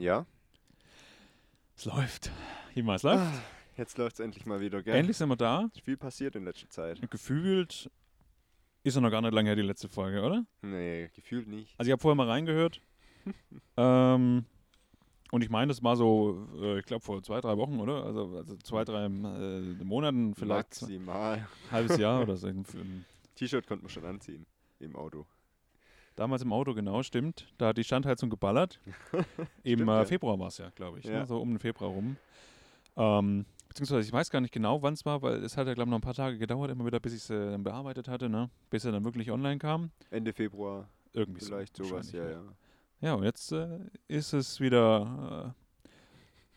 Ja? Es läuft. Hima, es läuft. Ah, Jetzt läuft es endlich mal wieder, gell? Endlich sind wir da. Viel passiert in letzter Zeit. Gefühlt ist ja noch gar nicht lange her, die letzte Folge, oder? Nee, gefühlt nicht. Also ich habe vorher mal reingehört. ähm, und ich meine, das war so, äh, ich glaube vor zwei, drei Wochen, oder? Also, also zwei, drei äh, Monaten, vielleicht ein Maximal. halbes Jahr oder so. Ein- T-Shirt konnte man schon anziehen im Auto. Damals im Auto, genau, stimmt. Da hat die Standheizung geballert. Im Stimmt, äh. Februar war es ja, glaube ich. Ja. Ne? So um den Februar rum. Ähm, beziehungsweise ich weiß gar nicht genau, wann es war, weil es hat ja, glaube ich, noch ein paar Tage gedauert, immer wieder, bis ich es äh, dann bearbeitet hatte, ne? bis er dann wirklich online kam. Ende Februar, Irgendwie vielleicht so. sowas, ja, wahrscheinlich, ja. Ja, und jetzt äh, ist es wieder äh,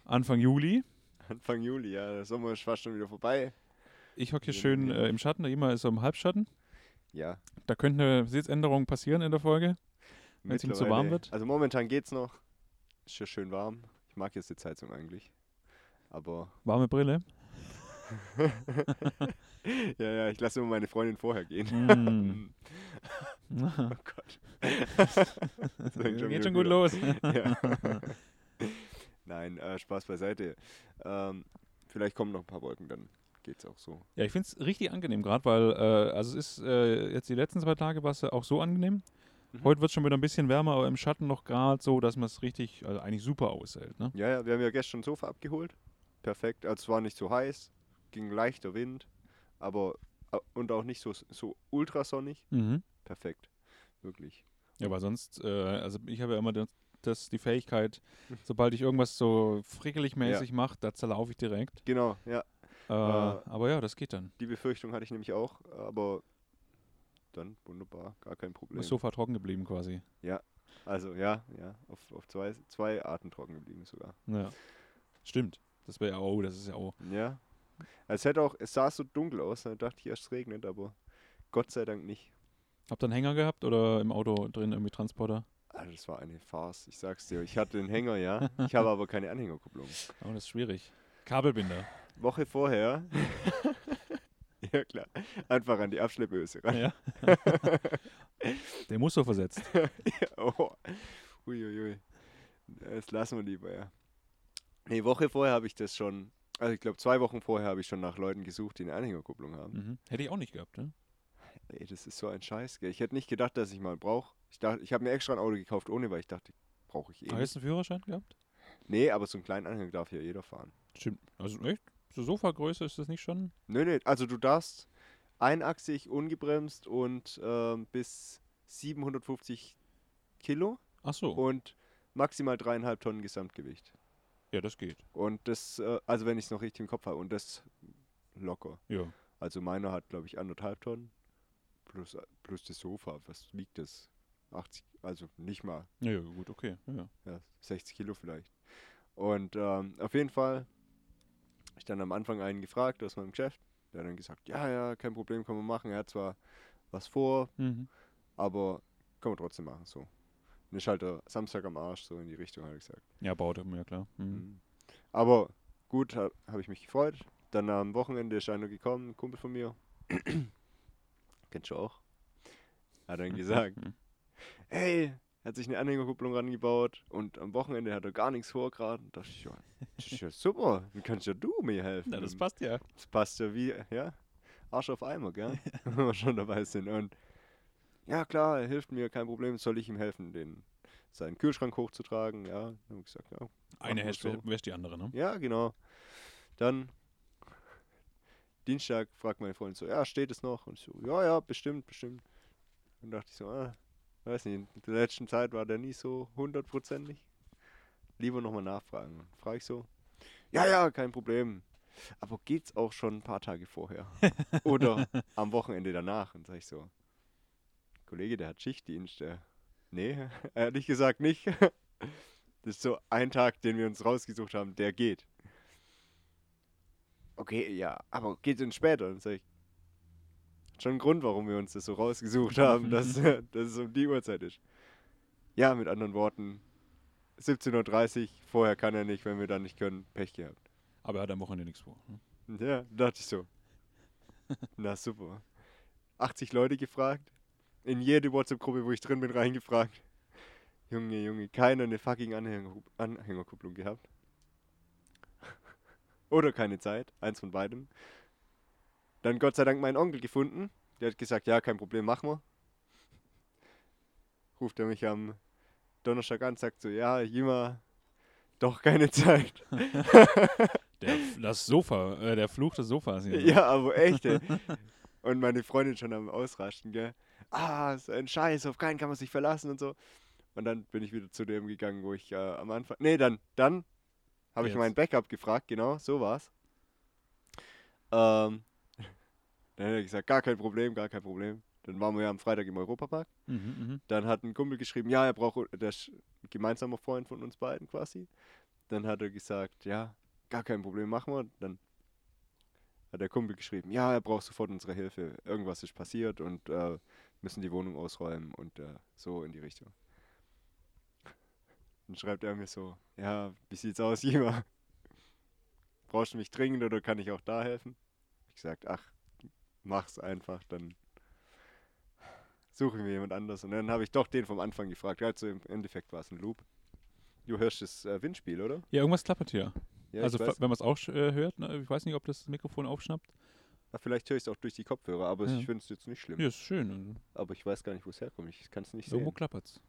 Anfang Juli. Anfang Juli, ja. Der Sommer ist fast schon wieder vorbei. Ich hocke hier schön äh, im Schatten, immer ist so im Halbschatten. Ja. Da könnte eine Sitzänderung passieren in der Folge. Wenn's ihm zu warm wird? Also momentan geht's noch. Ist ja schön warm. Ich mag jetzt die Heizung eigentlich. Aber Warme Brille. ja, ja, ich lasse immer meine Freundin vorher gehen. Mm. oh Gott. Das Geht wieder schon gut los. Ja. Nein, äh, Spaß beiseite. Ähm, vielleicht kommen noch ein paar Wolken, dann geht's auch so. Ja, ich finde es richtig angenehm gerade, weil äh, also es ist äh, jetzt die letzten zwei Tage war es ja auch so angenehm. Mhm. Heute wird es schon wieder ein bisschen wärmer, aber im Schatten noch gerade so, dass man es richtig, also eigentlich super aushält. Ne? Ja, ja, wir haben ja gestern ein Sofa abgeholt. Perfekt. Also es war nicht so heiß, ging leichter Wind, aber äh, und auch nicht so, so ultrasonnig. Mhm. Perfekt. Wirklich. Ja, weil sonst, äh, also ich habe ja immer das, das, die Fähigkeit, sobald ich irgendwas so frickelig mäßig mache, da zerlaufe ich direkt. Genau, ja. Äh, Äh, aber ja, das geht dann. Die Befürchtung hatte ich nämlich auch, aber dann wunderbar, gar kein Problem. Ist Sofa trocken geblieben quasi. Also ja, ja, auf, auf zwei, zwei Arten trocken geblieben sogar. Ja. Stimmt. Das wäre ja, oh, das ist ja auch. Ja. Es hätte auch, es sah so dunkel aus, da dachte ich erst es regnet, aber Gott sei Dank nicht. Habt ihr einen Hänger gehabt oder im Auto drin irgendwie Transporter? Also das war eine Farce, ich sag's dir. Ich hatte den Hänger, ja. Ich habe aber keine Anhängerkupplung. Oh, das ist schwierig. Kabelbinder. Woche vorher. ja klar. Einfach an die Abschleppöse rein. Ja. Der muss so versetzt. oh. Uiuiui. Das lassen wir lieber, ja. Nee, Woche vorher habe ich das schon, also ich glaube zwei Wochen vorher habe ich schon nach Leuten gesucht, die eine Anhängerkupplung haben. Mhm. Hätte ich auch nicht gehabt, ne? Ey, das ist so ein Scheiß, gell. Ich hätte nicht gedacht, dass ich mal brauche. Ich dachte, ich habe mir extra ein Auto gekauft ohne, weil ich dachte, brauche ich eh Hast du einen Führerschein gehabt? Nee, aber so einen kleinen Anhänger darf ja jeder fahren. Stimmt. Also echt? So Sofagröße ist das nicht schon? Nö, nö, also du darfst einachsig, ungebremst und ähm, bis 750 Kilo Ach so. und maximal dreieinhalb Tonnen Gesamtgewicht. Ja, das geht. Und das, äh, also wenn ich es noch richtig im Kopf habe, und das locker. Ja. Also meiner hat, glaube ich, anderthalb Tonnen plus, plus das Sofa. Was wiegt das? 80, also nicht mal, Ja, gut, okay. Ja. ja, 60 Kilo vielleicht. Und ähm, auf jeden Fall ich dann am Anfang einen gefragt aus meinem Geschäft. Der hat dann gesagt, ja, ja, kein Problem, kann man machen. Er hat zwar was vor, Mhm. aber kann man trotzdem machen, so. Ist halt Samstag am Arsch, so in die Richtung, hat er gesagt. Ja, baut er mir, klar. Mhm. Mhm. Aber gut, ha, habe ich mich gefreut. Dann am Wochenende ist einer gekommen, ein Kumpel von mir. Kennst du auch? Hat dann gesagt, Mhm. hey, er hat sich eine Anhängerkupplung rangebaut und am Wochenende hat er gar nichts vor gerade. Da dachte ich, ja, das ist ja super, dann kannst ja du mir helfen. Ja, das Und passt ja. das passt ja wie, ja, Arsch auf Eimer, gell? Wenn wir schon dabei sind. Und ja, klar, er hilft mir, kein Problem, soll ich ihm helfen, den, seinen Kühlschrank hochzutragen? Ja, dann habe ich gesagt, ja, Eine wäscht so. die andere, ne? ja, genau. Dann Dienstag fragt meine Freundin so, ja, steht es noch? Und ich so, ja, ja, bestimmt, bestimmt. Dann dachte ich so, ah, weiß nicht, in der letzten Zeit war der nie so hundertprozentig. Lieber nochmal nachfragen. Frage ich so, ja, ja, kein Problem. Aber geht's auch schon ein paar Tage vorher? Oder am Wochenende danach? Und sage ich so, Kollege, der hat Schichtdienst. Nee, ehrlich gesagt nicht. Das ist so ein Tag, den wir uns rausgesucht haben, der geht. Okay, ja, aber geht denn später? Dann sag ich, schon einen Grund, warum wir uns das so rausgesucht haben, dass, dass es um die Uhrzeit ist. Ja, mit anderen Worten, 17.30 Uhr, vorher kann er nicht, wenn wir dann nicht können, Pech gehabt. Aber er hat am Wochenende nichts vor. Und Ja, dachte ich so. Na super. 80 Leute gefragt, in jede WhatsApp-Gruppe, wo ich drin bin, reingefragt. Junge, Junge, keiner eine fucking Anhänger, Anhängerkupplung gehabt. Oder keine Zeit, eins von beidem. Dann Gott sei Dank meinen Onkel gefunden. Der hat gesagt, ja, kein Problem, machen wir. Ruft er mich am Donnerstag an, sagt so, ja, Jima, doch keine Zeit. Der, das Sofa, äh, der Fluch des Sofas hier. ne? Ja, aber echt, ey. Und meine Freundin schon am Ausrasten, gell. Ah, so ein Scheiß, auf keinen kann man sich verlassen und so. Und dann bin ich wieder zu dem gegangen, wo ich äh, am Anfang. Nee, dann, dann habe ich meinen Backup gefragt, genau, so war's. Ähm, dann hat er gesagt, gar kein Problem, gar kein Problem. Dann waren wir ja am Freitag im Europapark. Mhm, mhm. Dann hat ein Kumpel geschrieben, ja, er braucht, der ein gemeinsamer Freund von uns beiden quasi. Dann hat er gesagt, ja, gar kein Problem, machen wir. Dann hat der Kumpel geschrieben, ja, er braucht sofort unsere Hilfe. Irgendwas ist passiert und äh, müssen die Wohnung ausräumen und äh, so in die Richtung. Dann schreibt er mir so, ja, wie sieht's aus, Jima? Brauchst du mich dringend oder kann ich auch da helfen? Ich gesagt, ach, mach's einfach, dann suche ich mir jemand anders. Und dann habe ich doch den vom Anfang gefragt. Also im Endeffekt war es ein Loop. Du hörst das äh, Windspiel, oder? Ja, irgendwas klappert hier. Ja, also wenn man es auch äh, hört, ne? ich weiß nicht, ob das Mikrofon aufschnappt. Ja, vielleicht höre ich es auch durch die Kopfhörer, aber Ja. ich finde es jetzt nicht schlimm. Ja, ist schön. Aber ich weiß gar nicht, wo es herkommt. Ich kann es nicht Irgendwo sehen. klappert's.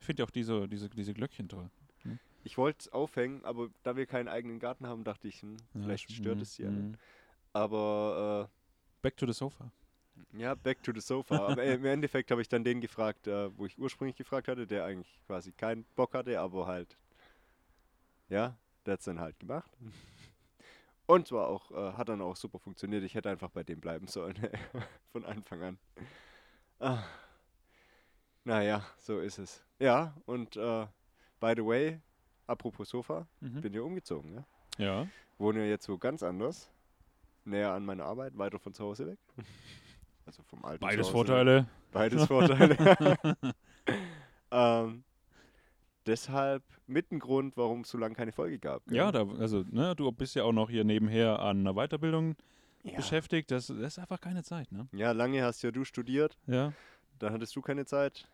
Ich finde ja auch diese, diese, diese Glöckchen toll. Ich wollte es aufhängen, aber da wir keinen eigenen Garten haben, dachte ich, hm, vielleicht stört mhm, es sie ja. nicht. mhm. Back to the sofa. ja, back to the sofa. aber im Endeffekt habe ich dann den gefragt, äh, wo ich ursprünglich gefragt hatte, der eigentlich quasi keinen Bock hatte, aber halt, ja, der hat es dann halt gemacht. Und zwar auch, äh, hat dann auch super funktioniert. Ich hätte einfach bei dem bleiben sollen, von Anfang an. Ah. Naja, so ist es. Ja, und äh, by the way, apropos Sofa, Mhm. bin ja umgezogen, ja. Ja. Wohne ja jetzt wo ganz anders. Näher an meiner Arbeit, weiter von zu Hause weg. Also vom alten Beides Zuhause weg. Vorteile. Beides Vorteile. ähm, deshalb mit ein Grund, warum es so lange keine Folge gab. gell? Ja, da, also, ne, du bist ja auch noch hier nebenher an einer Weiterbildung ja. beschäftigt. Das, das ist einfach keine Zeit, ne? ja, lange hast ja du studiert, Ja. dann hattest du keine Zeit.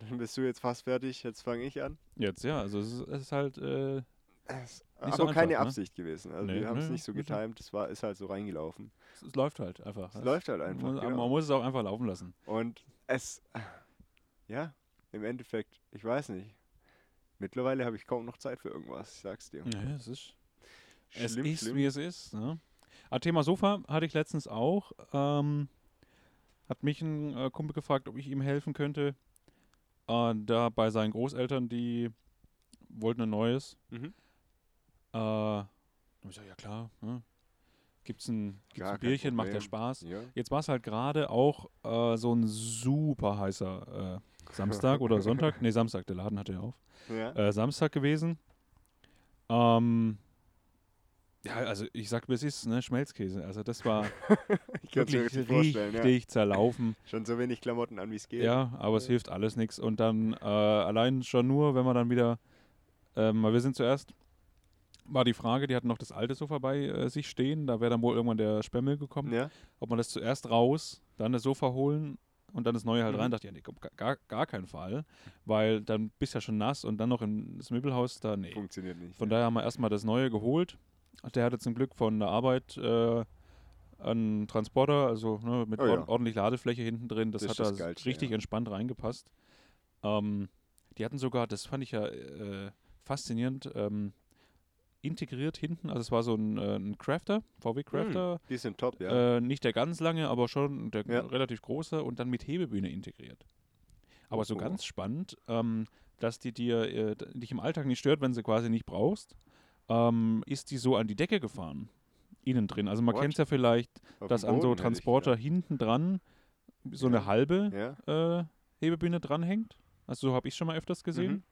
Dann bist du jetzt fast fertig, jetzt fange ich an. Jetzt, ja, also es ist, es ist halt, äh, aber so einfach, keine ne? Absicht gewesen. Also Nee, wir haben es nee, nicht so getimt, es war, ist halt so reingelaufen. es, es läuft halt einfach. Es läuft halt einfach. Man, genau. man muss es auch einfach laufen lassen. Und es, ja, im Endeffekt, ich weiß nicht. Mittlerweile habe ich kaum noch Zeit für irgendwas, ich sag's dir. Ja, es ist, es Schlimm, ist, schlimm. wie es ist. Ne? Ah, Thema Sofa hatte ich letztens auch. Ähm, hat mich ein äh, Kumpel gefragt, ob ich ihm helfen könnte. Äh, da bei seinen Großeltern, die wollten ein neues. Mhm. Äh, ich gesagt, ja klar. Ne? Gibt's ein, gibt's Gar ein Bierchen, macht ja. Spaß. Ja. Jetzt war es halt gerade auch äh, so ein super heißer äh, Samstag oder Sonntag. Nee, Samstag, der Laden hatte ja auf. ja. Äh, Samstag gewesen. Ähm, ja, also ich sag, es ist, ne, Schmelzkäse. Also das war ich es wirklich richtig richtig ja. zerlaufen. Schon so wenig Klamotten an, wie es geht. Ja, aber es hilft alles nichts. Und dann äh, allein schon nur, wenn man dann wieder, ähm, wir sind zuerst, war die Frage, die hatten noch das alte Sofa bei äh, sich stehen, da wäre dann wohl irgendwann der Spemmel gekommen, Ja? ob man das zuerst raus, dann das Sofa holen und dann das neue halt Mhm. rein. Dachte ich, ja, nee, komm, gar, gar keinen Fall, weil dann bist du ja schon nass und dann noch in das Möbelhaus, da, nee. Funktioniert nicht. Von ja. daher haben wir erstmal das neue geholt. Der hatte zum Glück von der Arbeit äh, einen Transporter, also ne, mit Oh ja. ord ordentlich Ladefläche hinten drin. Das, Das hat da Geilste, richtig ja. entspannt reingepasst. Ähm, die hatten sogar, das fand ich ja äh, faszinierend, ähm, integriert hinten. Also es war so ein, äh, ein Crafter, VW Crafter. Die sind top, ja. Äh, nicht der ganz lange, aber schon der Ja. relativ große und dann mit Hebebühne integriert. Aber so Oh. ganz spannend, ähm, dass die dir äh, dich im Alltag nicht stört, wenn sie quasi nicht brauchst, ähm, ist die so an die Decke gefahren. Innen drin. Also man kennt es ja vielleicht, Auf dass an so hätte ich Transporter hinten dran so eine Ja. halbe gedacht. Ja. äh, Hebebühne dranhängt. Also so habe ich schon mal öfters gesehen. Mhm.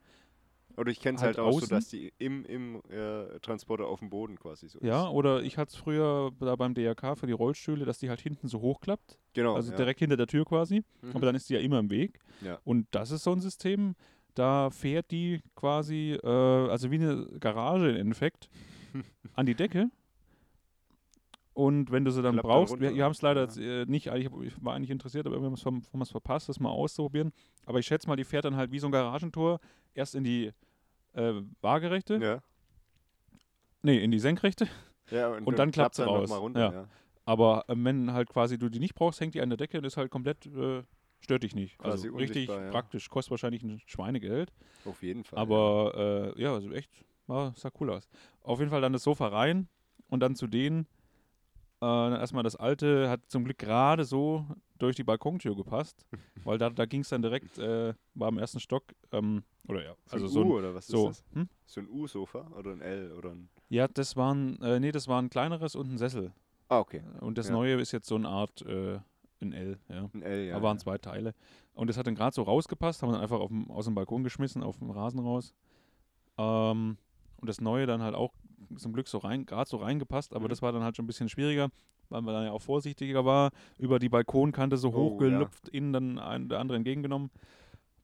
Oder ich kenne es Halt halt, auch so, außen. dass die im, im äh, Transporter auf dem Boden quasi so Ja, ist. oder ich hatte es früher da beim DRK für die Rollstühle, dass die halt hinten so hochklappt. Genau. also ja. direkt hinter der Tür quasi. Mhm. Aber dann ist die ja immer im Weg. Ja. Und das ist so ein System, da fährt die quasi, äh, also wie eine Garage im Endeffekt, an die Decke. Und wenn du sie dann Klappt brauchst, wir, runter, wir haben es leider ja. äh, nicht, ich, hab- ich war eigentlich interessiert, aber wir haben es verpasst, das mal auszuprobieren. Aber ich schätze mal, die fährt dann halt wie so ein Garagentor erst in die äh, waagerechte, Ja. nee, in die senkrechte. ja Und dann klappt sie raus. Mal runter, Ja. Aber äh, wenn halt quasi du die nicht brauchst, hängt die an der Decke und ist halt komplett, äh, stört dich nicht. Quasi also richtig praktisch, kostet wahrscheinlich ein Schweinegeld. Auf jeden Fall. Aber äh, ja, also echt, war, sah cool aus. Auf jeden Fall dann das Sofa rein und dann zu denen. Äh, erstmal das alte hat zum Glück gerade so durch die Balkontür gepasst, weil da, da ging es dann direkt, äh, war im ersten Stock, ähm, oder ja, also so so ein ein, U oder was so, ist das? hm? So ein U-Sofa oder ein L oder ein. ja, das waren, äh, nee, das war ein kleineres und ein Sessel. Ah, okay. Und das Ja. neue ist jetzt so eine Art, äh, ein L, ja. Ein L, ja. da waren ja. zwei Teile. Und das hat dann gerade so rausgepasst, haben wir dann einfach auf dem, aus dem Balkon geschmissen, auf dem Rasen raus. Ähm, und das Neue dann halt auch zum Glück so rein, gerade so reingepasst, aber Mhm. das war dann halt schon ein bisschen schwieriger, weil man dann ja auch vorsichtiger war, über die Balkonkante so Oh, hochgelupft, innen dann ein, der andere entgegengenommen.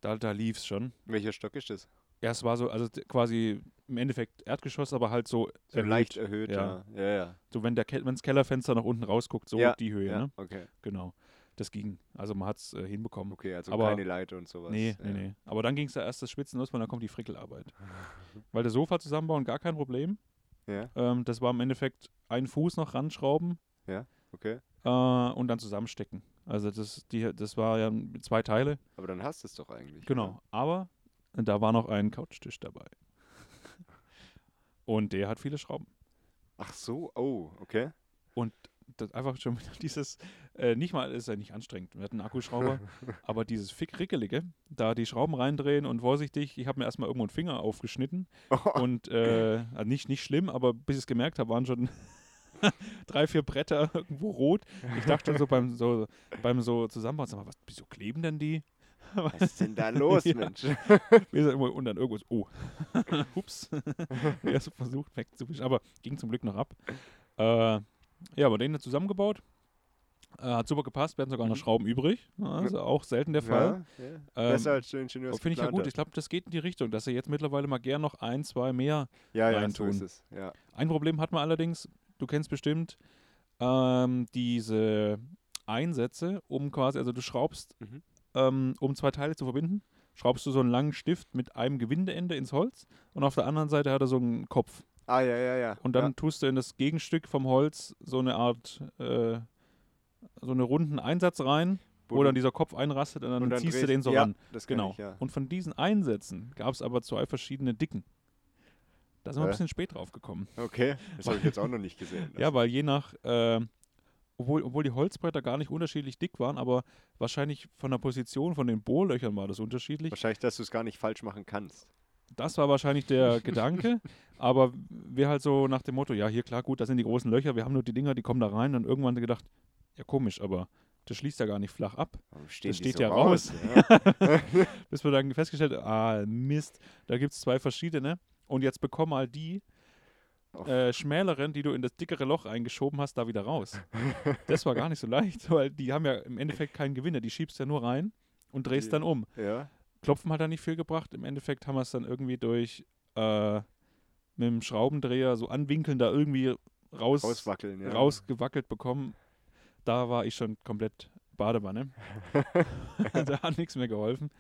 Da, da lief es schon. Welcher Stock ist das? Ja, es war so, also quasi im Endeffekt Erdgeschoss, aber halt so, So erhöht. leicht erhöht, ja. ja. Ja, ja. so wenn der Ke wenn's Kellerfenster nach unten rausguckt, so Ja, die Höhe, ja. ne? Okay. Genau. Das ging. Also man hat es äh, hinbekommen. Okay, also Aber- keine Leiter und sowas. Nee, ja. nee, nee. Aber dann ging es da erst das Schwitzen los, weil dann kommt die Frickelarbeit. Weil das Sofa zusammenbauen, gar kein Problem. Ja, Ähm, das war im Endeffekt einen Fuß noch ranschrauben okay. äh, und dann zusammenstecken. Also das, die, das war ja zwei Teile. Aber dann hast du es doch eigentlich. Genau. Aber da war noch ein Couchtisch dabei. und der hat viele Schrauben. Ach so, oh, okay. Das einfach schon dieses, äh, nicht mal, ist ja nicht anstrengend. Wir hatten einen Akkuschrauber, aber dieses Fick-Rickelige, da die Schrauben reindrehen und vorsichtig, ich habe mir erstmal irgendwo einen Finger aufgeschnitten Und äh, also nicht, nicht schlimm, aber bis ich es gemerkt habe, waren schon drei, vier Bretter irgendwo rot. Ich dachte schon so beim so, beim so Zusammenbauen, sag mal, was, wieso kleben denn die? Was ist denn da los, Ja. Mensch? Und dann irgendwo, so, oh, ups. Erst versucht wegzuwischen, aber ging zum Glück noch ab. Äh, ja, aber den zusammengebaut. Äh, hat super gepasst, werden sogar noch Mhm. Schrauben übrig. Also auch selten der Fall. Ja, ja. Ähm, Besser als der Ingenieur Finde ich ja gut. Ich glaube, das geht in die Richtung, dass er jetzt mittlerweile mal gern noch ein, zwei mehr Ja, ja, so reintun. ist es. Ja. Ein Problem hat man allerdings, du kennst bestimmt ähm, diese Einsätze, um quasi, also du schraubst, Mhm. ähm, um zwei Teile zu verbinden, schraubst du so einen langen Stift mit einem Gewindeende ins Holz und auf der anderen Seite hat er so einen Kopf. Ah, ja, ja, ja. Und dann ja. tust du in das Gegenstück vom Holz so eine Art, äh, so einen runden Einsatz rein, wo, du- dann dieser Kopf einrastet und dann, und dann ziehst du den so ja, ran. Das Genau. Ich, ja. Und von diesen Einsätzen gab es aber zwei verschiedene Dicken. Da sind wir ein Hä? bisschen spät drauf gekommen. Okay, das habe ich jetzt auch noch nicht gesehen. Ja, weil je nach, äh, obwohl, obwohl die Holzbretter gar nicht unterschiedlich dick waren, aber wahrscheinlich von der Position von den Bohrlöchern war das unterschiedlich. Wahrscheinlich, dass du es gar nicht falsch machen kannst. Das war wahrscheinlich der Gedanke, aber wir halt so nach dem Motto, ja, hier klar, gut, das sind die großen Löcher, wir haben nur die Dinger, die kommen da rein und irgendwann gedacht, ja komisch, aber das schließt ja gar nicht flach ab. Die steht so ja raus. Ja. Bis wir dann festgestellt ah, Mist, da gibt es zwei verschiedene und jetzt bekommen mal die Oh. äh, schmäleren, die du in das dickere Loch eingeschoben hast, da wieder raus. Das war gar nicht so leicht, weil die haben ja im Endeffekt keinen Gewinner. Die schiebst ja nur rein und drehst Die- dann um. ja. Klopfen hat da nicht viel gebracht. Im Endeffekt haben wir es dann irgendwie durch äh, mit dem Schraubendreher so anwinkeln, da irgendwie raus, Rauswackeln, ja. rausgewackelt bekommen. Da war ich schon komplett Badewanne. da hat nichts mehr geholfen.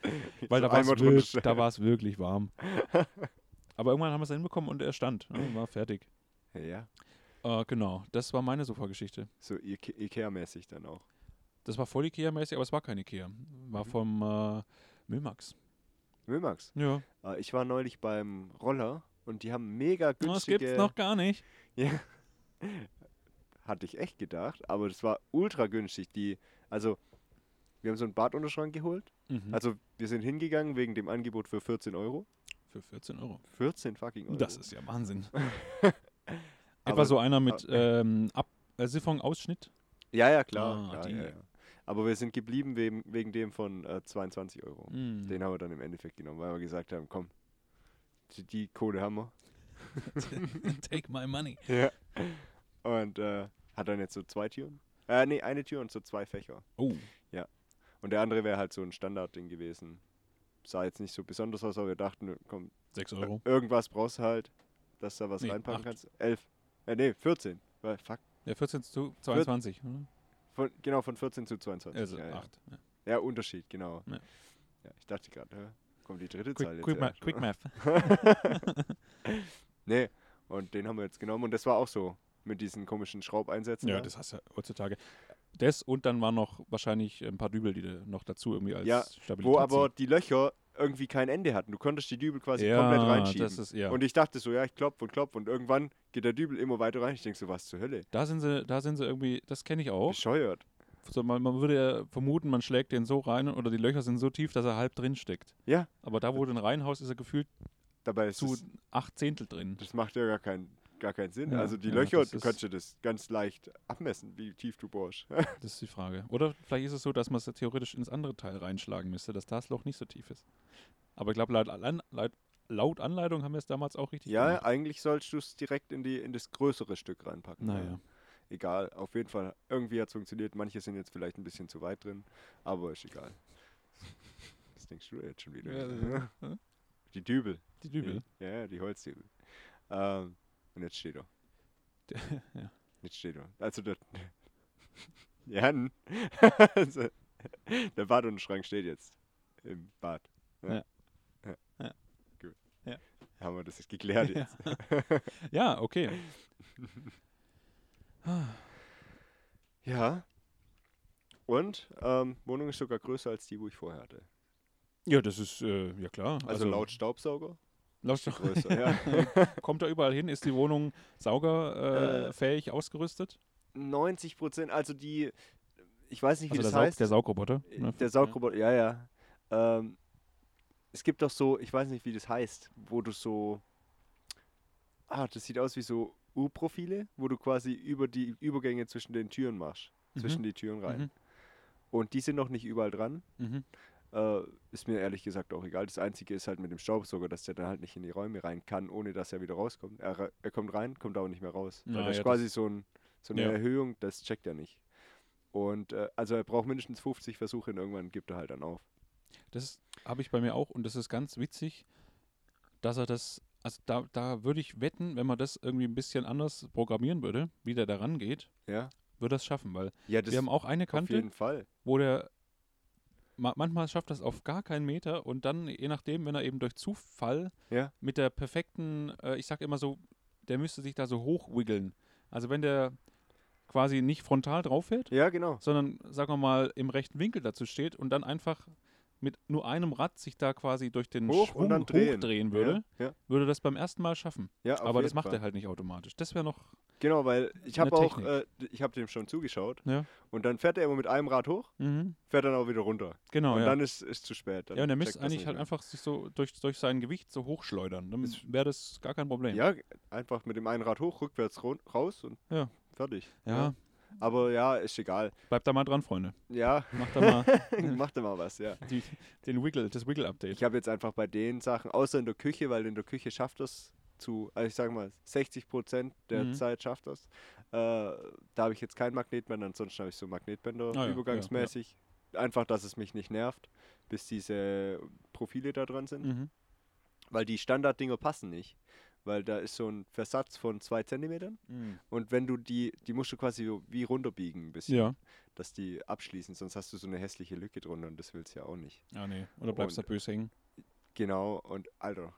Weil da war es wirklich, da wirklich warm. Aber irgendwann haben wir es hinbekommen und er stand. Ne, war fertig. Ja, Äh, genau, das war meine Sofa-Geschichte. so Ike- Ikea-mäßig dann auch. Das war voll Ikea-mäßig, aber es war kein Ikea. War Mhm. vom äh, Müllmax. Müllmax. Ja, Äh, ich war neulich beim Roller und die haben mega das günstige... gibt's noch gar nicht. Ja. Hatte ich echt gedacht, aber das war ultra günstig. Die, also, wir haben so einen Badunterschrank geholt. Mhm. Also, wir sind hingegangen wegen dem Angebot für 14 Euro. Für 14 Euro. 14 fucking Euro. Das ist ja Wahnsinn. Aber- Etwa so einer mit ähm, Ab äh, Siphon-Ausschnitt. Ja, ja, klar. Ah, klar die. ja, ja. Aber wir sind geblieben wegen, wegen dem von äh, 22 Euro. Mm. Den haben wir dann im Endeffekt genommen, weil wir gesagt haben, komm, die, die Kohle haben wir. Take my money. Ja. Und äh, hat dann jetzt so zwei Türen. Äh, nee, eine Tür und so zwei Fächer. Oh, Und der andere wäre halt so ein Standardding gewesen. Sah jetzt nicht so besonders aus, aber wir dachten, komm, 6 Euro. irgendwas brauchst du halt, dass du da was Nee, reinpacken acht. kannst. Elf. Äh, nee, 14. Weil, fuck. Ja, 14 zu 22. oder? Von, genau, von 14 zu 22. Also ja, ja. 8. Ja. ja, Unterschied, genau. Ich dachte gerade, kommt die dritte Zahl Quick, jetzt quick, ma quick? Math. Nee, und den haben wir jetzt genommen und das war auch so mit diesen komischen Schraubeinsätzen. Ja, da. das hast du heutzutage. Das und dann waren noch wahrscheinlich ein paar Dübel, die du noch dazu irgendwie als Ja, Stabilität Wo aber ziehen. die Löcher irgendwie kein Ende hatten. Du konntest die Dübel quasi ja, komplett reinschieben. Ist, ja. Und ich dachte so, ja, ich klopf und klopf und irgendwann geht der Dübel immer weiter rein. Ich denke so, was zur Hölle? da sind sie, da sind sie irgendwie, das kenne ich auch. Bescheuert. So, man, man würde ja vermuten, man schlägt den so rein oder die Löcher sind so tief, dass er halb drin steckt. Ja. Aber da, wo du ihn reinhaust, ist er gefühlt Dabei ist zu acht Zehntel drin. das macht ja gar, kein, gar keinen Sinn. Ja, also die ja, Löcher, das du kannst ja das ganz leicht abmessen, wie tief du bohrst. Das ist die Frage. Oder vielleicht ist es so, dass man es theoretisch ins andere Teil reinschlagen müsste, dass das Loch nicht so tief ist. Aber ich glaube, laut, laut, laut Anleitung haben wir es damals auch richtig ja, gemacht. eigentlich sollst du es direkt in, die, in das größere Stück reinpacken. ja. Naja. Egal, auf jeden Fall. Irgendwie hat es funktioniert. Manche sind jetzt vielleicht ein bisschen zu weit drin, aber ist egal. Was denkst du jetzt schon wieder? Ja, ja. Die Dübel. Die Dübel. Ja, ja, die Holzdübel. Ähm, und jetzt steht er. ja. Jetzt steht er. Also der Jan. also, der Bad und der Schrank steht jetzt. Im Bad. Ja. ja. Ja. Gut. Ja. Haben wir das jetzt geklärt jetzt. ja, okay. Ja. Und ähm, Wohnung ist sogar größer als die, wo ich vorher hatte. Ja, das ist, äh, ja klar. Also, laut Staubsauger laut größer, ja. Kommt da überall hin? Ist die Wohnung saugerfähig äh, Äh, ausgerüstet? 90 Prozent, also die, ich weiß nicht, wie Also der, das Saug, heißt. der Saugroboter. Ne? Der Saugroboter, ja, ja. Ähm, es gibt doch so, ich weiß nicht, wie das heißt, wo du so. Ah, das sieht aus wie so U-Profile, wo du quasi über die Übergänge zwischen den Türen machst. Mhm. Zwischen die Türen rein. Mhm. Und die sind noch nicht überall dran. Mhm. Äh, ist mir ehrlich gesagt auch egal. Das Einzige ist halt mit dem Staubsauger, dass der dann halt nicht in die Räume rein kann, ohne dass er wieder rauskommt. Er, er kommt rein, kommt aber nicht mehr raus. Weil Ja, das ist ja, quasi das- so, ein, so eine Ja. Erhöhung, das checkt er nicht. Und äh, also er braucht mindestens 50 Versuche und irgendwann gibt er halt dann auf. Das habe ich bei mir auch und das ist ganz witzig, dass er das, also da, da würde ich wetten, wenn man das irgendwie ein bisschen anders programmieren würde, wie der da rangeht, Ja, würde das schaffen, weil ja das wir haben auch eine auf Kante, jeden Fall. wo der manchmal schafft das auf gar keinen Meter und dann, je nachdem, wenn er eben durch Zufall Ja. mit der perfekten, äh, ich sag immer so, der müsste sich da so hochwiggeln. Also wenn der quasi nicht frontal drauf fährt, Ja, genau. sondern sagen wir mal im rechten Winkel dazu steht und dann einfach mit nur einem Rad sich da quasi durch den Hoch und Schwung drehen. hochdrehen würde, Ja, ja, würde das beim ersten Mal schaffen. ja Aber das macht Fall. er halt nicht automatisch. Das wäre noch, Genau, weil ich habe auch, äh, ich habe dem schon zugeschaut. Ja. Und dann fährt er immer mit einem Rad hoch, mhm. fährt dann auch wieder runter. genau, und dann ist es zu spät. Dann ja, und er müsste eigentlich halt mehr. einfach sich so durch, durch sein Gewicht so hochschleudern. Dann wäre das gar kein Problem. Ja, einfach mit dem einen Rad hoch, rückwärts raus und fertig. Ja, Aber ja, ist egal. bleibt da mal dran, Freunde. Ja, Macht da mal macht immer was, ja. die, den Wiggle, das Wiggle-Update. Ich habe jetzt einfach bei den Sachen, außer in der Küche, weil in der Küche schafft das zu, also ich sage mal, 60 Prozent der Mhm. Zeit schafft das. Äh, da habe ich jetzt kein Magnetband, ansonsten habe ich so Magnetbänder Ah ja, ja, übergangsmäßig. Einfach, dass es mich nicht nervt, bis diese Profile da dran sind. Mhm. Weil die Standarddinger passen nicht. Weil da ist so ein Versatz von 2 Zentimetern Mhm. und wenn du die, die musst du quasi wie runterbiegen ein bisschen, Ja. dass die abschließen, sonst hast du so eine hässliche Lücke drunter und das willst du ja auch nicht. Ah, nee. Oder bleibst du Und- da böse hängen? Genau, und Alter,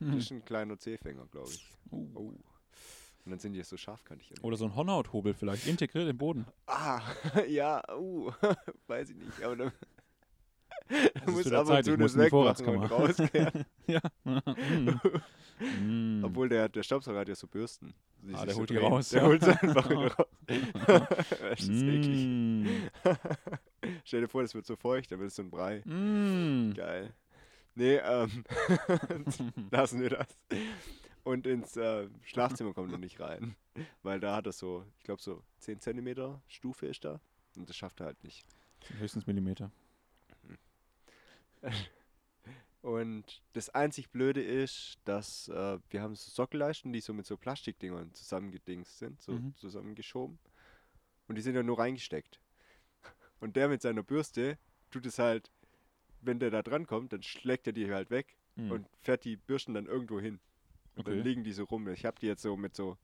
das Mhm. ist ein kleiner Zehfänger, glaube ich. Uh. Oh. Und dann sind die so scharfkantig. Oder so ein Hornhauthobel vielleicht, integriert im Boden. Ah, ja, uh, weiß ich nicht. Aber dann du ist musst wieder ab Zeit, und zu muss das wegmachen und rauskehren. ja. Mhm. Obwohl der, der Staubsauger hat ja so Bürsten. Ah, der holt die drehen. raus, Der ja. holt sie einfach raus. das ist eklig. Mm. Stell dir vor, das wird so feucht, dann wird es so ein Brei. Mm. Geil. Nee, ähm, lassen wir das. Und ins äh, Schlafzimmer kommt er nicht rein. Weil da hat er so, ich glaube so 10 cm Stufe ist da. Und das schafft er halt nicht. Höchstens Millimeter. Und das einzig Blöde ist, dass äh, wir haben so Sockelleisten, die so mit so Plastikdingern zusammengedingst sind, so Mhm. zusammengeschoben. Und die sind ja nur reingesteckt. Und der mit seiner Bürste tut es halt, wenn der da dran kommt, dann schlägt er die halt weg Mhm. und fährt die Bürsten dann irgendwo hin. Und Okay. dann liegen die so rum. Ich habe die jetzt so mit so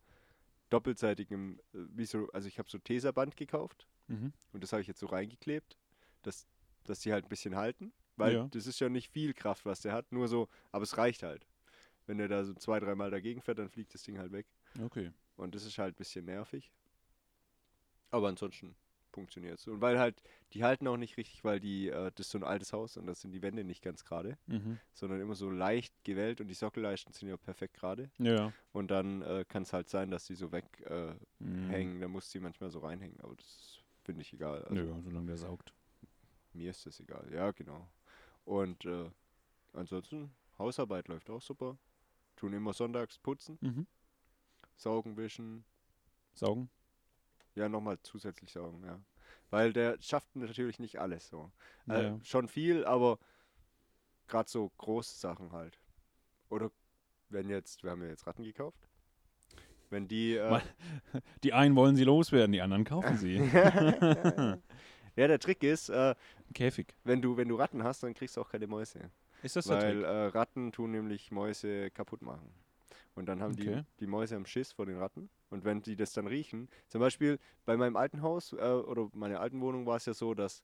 doppelseitigem, äh, wie so, also ich habe so Tesaband gekauft Mhm. und das habe ich jetzt so reingeklebt, dass, dass die halt ein bisschen halten. Weil Ja. das ist ja nicht viel Kraft, was der hat, nur so, aber es reicht halt. Wenn der da so zwei, dreimal dagegen fährt, dann fliegt das Ding halt weg. Okay. Und das ist halt ein bisschen nervig. Aber ansonsten funktioniert es. Und weil halt, die halten auch nicht richtig, weil die, äh, das ist so ein altes Haus und das sind die Wände nicht ganz gerade, Mhm. sondern immer so leicht gewellt und die Sockelleisten sind ja perfekt gerade. Ja. Und dann äh, kann es halt sein, dass die so weghängen. Äh, Mhm. hängen. Da muss die manchmal so reinhängen, aber das finde ich egal. Also, ja, solange der saugt. Mir ist das egal, ja, genau. Und äh, ansonsten, Hausarbeit läuft auch super. Tun immer sonntags putzen, Mhm. saugen, wischen. Saugen. Ja, nochmal zusätzlich saugen, ja. Weil der schafft natürlich nicht alles so. Äh, Ja. Schon viel, aber gerade so große Sachen halt. Oder wenn jetzt, wir haben ja jetzt Ratten gekauft. Wenn die. Äh, Die einen wollen sie loswerden, die anderen kaufen sie. ja, der Trick ist, äh, Käfig. wenn, du, wenn du Ratten hast, dann kriegst du auch keine Mäuse. Ist das der Weil Trick? äh, Ratten tun nämlich Mäuse kaputt machen. Und dann haben Okay. die, die Mäuse am Schiss vor den Ratten. Und wenn die das dann riechen, zum Beispiel bei meinem alten Haus äh, oder meiner alten Wohnung war es ja so, dass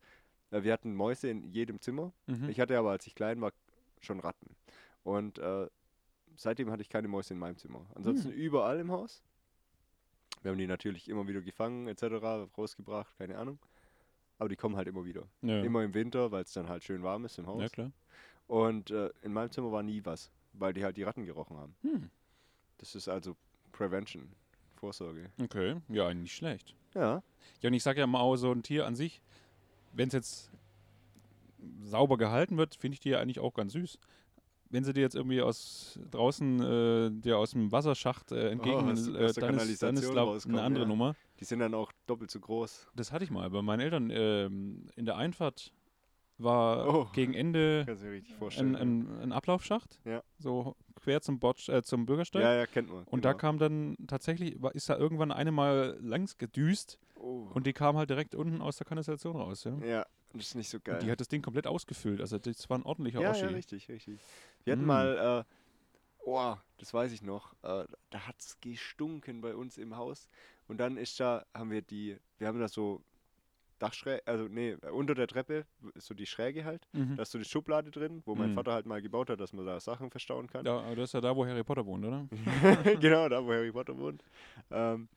äh, wir hatten Mäuse in jedem Zimmer. Mhm. Ich hatte aber, als ich klein war, schon Ratten. Und äh, seitdem hatte ich keine Mäuse in meinem Zimmer. Ansonsten Hm. überall im Haus. Wir haben die natürlich immer wieder gefangen, etc., rausgebracht, keine Ahnung. Aber die kommen halt immer wieder. ja. Immer im Winter, weil es dann halt schön warm ist im Haus. ja, klar. Und äh, in meinem Zimmer war nie was, weil die halt die Ratten gerochen haben. Hm. Das ist also Prevention, Vorsorge. Okay, ja, nicht schlecht. Ja. Ja, und ich sage ja mal auch, so ein Tier an sich, wenn es jetzt sauber gehalten wird, finde ich die ja eigentlich auch ganz süß. Wenn sie dir jetzt irgendwie aus draußen äh, dir aus dem Wasserschacht äh, entgegen, aus- äh, aus dann, ist, dann ist Kanalisation glaub, rauskommen, eine andere ja. Nummer. Die sind dann auch doppelt so groß. Das hatte ich mal bei meinen Eltern. ähm, in der Einfahrt war Oh. gegen Ende ein, ein, ein Ablaufschacht, Ja. so quer zum, Bordsch- äh, zum Bürgersteig. ja, ja, kennt man. Und da genau. kam dann tatsächlich, war- ist da irgendwann eine mal langs gedüst Oh. und die kam halt direkt unten aus der Kanalisation raus. Ja? ja, das ist nicht so geil. Und die hat das Ding komplett ausgefüllt. Also das war ein ordentlicher ja, Oschi. ja, richtig, richtig. Wir hatten Mm. mal, äh, oh, das weiß ich noch, äh, da hat es gestunken bei uns im Haus. Und dann ist da, haben wir die, wir haben da so Dachschräge, also nee, unter der Treppe ist so die Schräge halt. Mhm. Da ist so die Schublade drin, wo mein Mhm. Vater halt mal gebaut hat, dass man da Sachen verstauen kann. Ja, aber das ist ja da, wo Harry Potter wohnt, oder? genau, da wo Harry Potter wohnt. Ähm,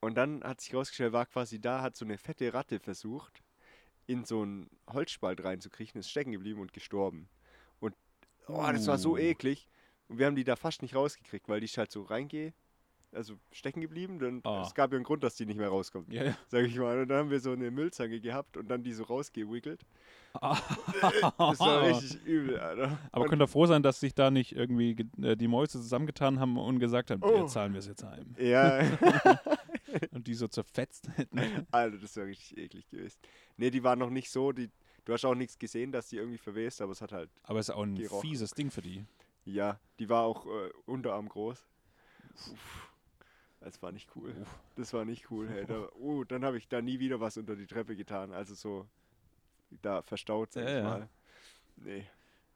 und dann hat sich rausgestellt, war quasi da, hat so eine fette Ratte versucht, in so einen Holzspalt reinzukriechen, ist stecken geblieben und gestorben. Und oh, das war so Uh. eklig. Und wir haben die da fast nicht rausgekriegt, weil die ist halt so reingehe, also stecken geblieben. Dann, Ah. Es gab ja einen Grund, dass die nicht mehr rauskommt, ja. sag ich mal. Und dann haben wir so eine Müllzange gehabt und dann die so rausgewickelt. Ah. Das war richtig übel, Alter. Aber und, könnt ihr froh sein, dass sich da nicht irgendwie ge- äh, die Mäuse zusammengetan haben und gesagt haben, Oh. jetzt zahlen wir es jetzt heim. ja, Und die so zerfetzt hätten. Alter, das wäre richtig eklig gewesen. Nee, die waren noch nicht so, die, du hast auch nichts gesehen, dass die irgendwie verwest, aber es hat halt, Aber es ist auch ein Gerochen. fieses Ding für die. ja, die war auch äh, Unterarm groß. Uff. Das war nicht cool. Uff. Das war nicht cool, hey. Da, uh, dann habe ich da nie wieder was unter die Treppe getan. Also so da verstaut, sag Ja, ich ja. mal. Nee,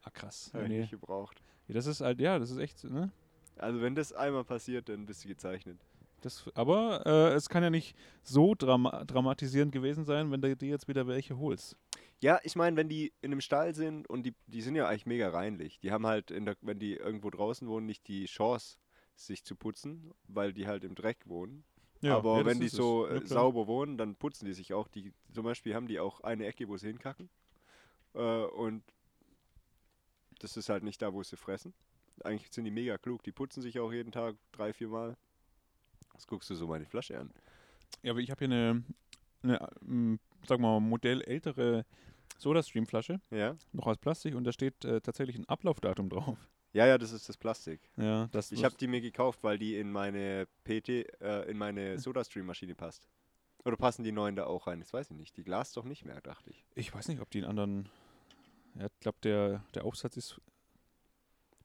Ah, krass. habe ich Nee. nicht gebraucht. Ja, Das ist halt, ja, das ist echt, ne? Also wenn das einmal passiert, dann bist du gezeichnet. Das, aber äh, es kann ja nicht so drama dramatisierend gewesen sein, wenn du dir jetzt wieder welche holst. Ja, ich meine, wenn die in einem Stall sind und die, die sind ja eigentlich mega reinlich. Die haben halt, der, wenn die irgendwo draußen wohnen, nicht die Chance, sich zu putzen, weil die halt im Dreck wohnen. Aber ja, wenn die so Ja, äh, klar. sauber wohnen, dann putzen die sich auch. Die, zum Beispiel haben die auch eine Ecke, wo sie hinkacken. Äh, und das ist halt nicht da, wo sie fressen. Eigentlich sind die mega klug. Die putzen sich auch jeden Tag drei, vier Mal. Jetzt guckst du so meine Flasche an. Ja, aber ich habe hier eine, eine ähm, sag mal, Modell ältere Sodastream-Flasche, Ja? noch aus Plastik, und da steht äh, tatsächlich ein Ablaufdatum drauf. Ja, ja, das ist das Plastik. Ja, das Ich habe die mir gekauft, weil die in meine PT, äh, in meine SodaStream-Maschine passt. Oder passen die neuen da auch rein? Das weiß ich nicht. Die Glas doch nicht mehr, dachte ich. Ich weiß nicht, ob die einen anderen. Ja, ich glaube, der, der Aufsatz ist.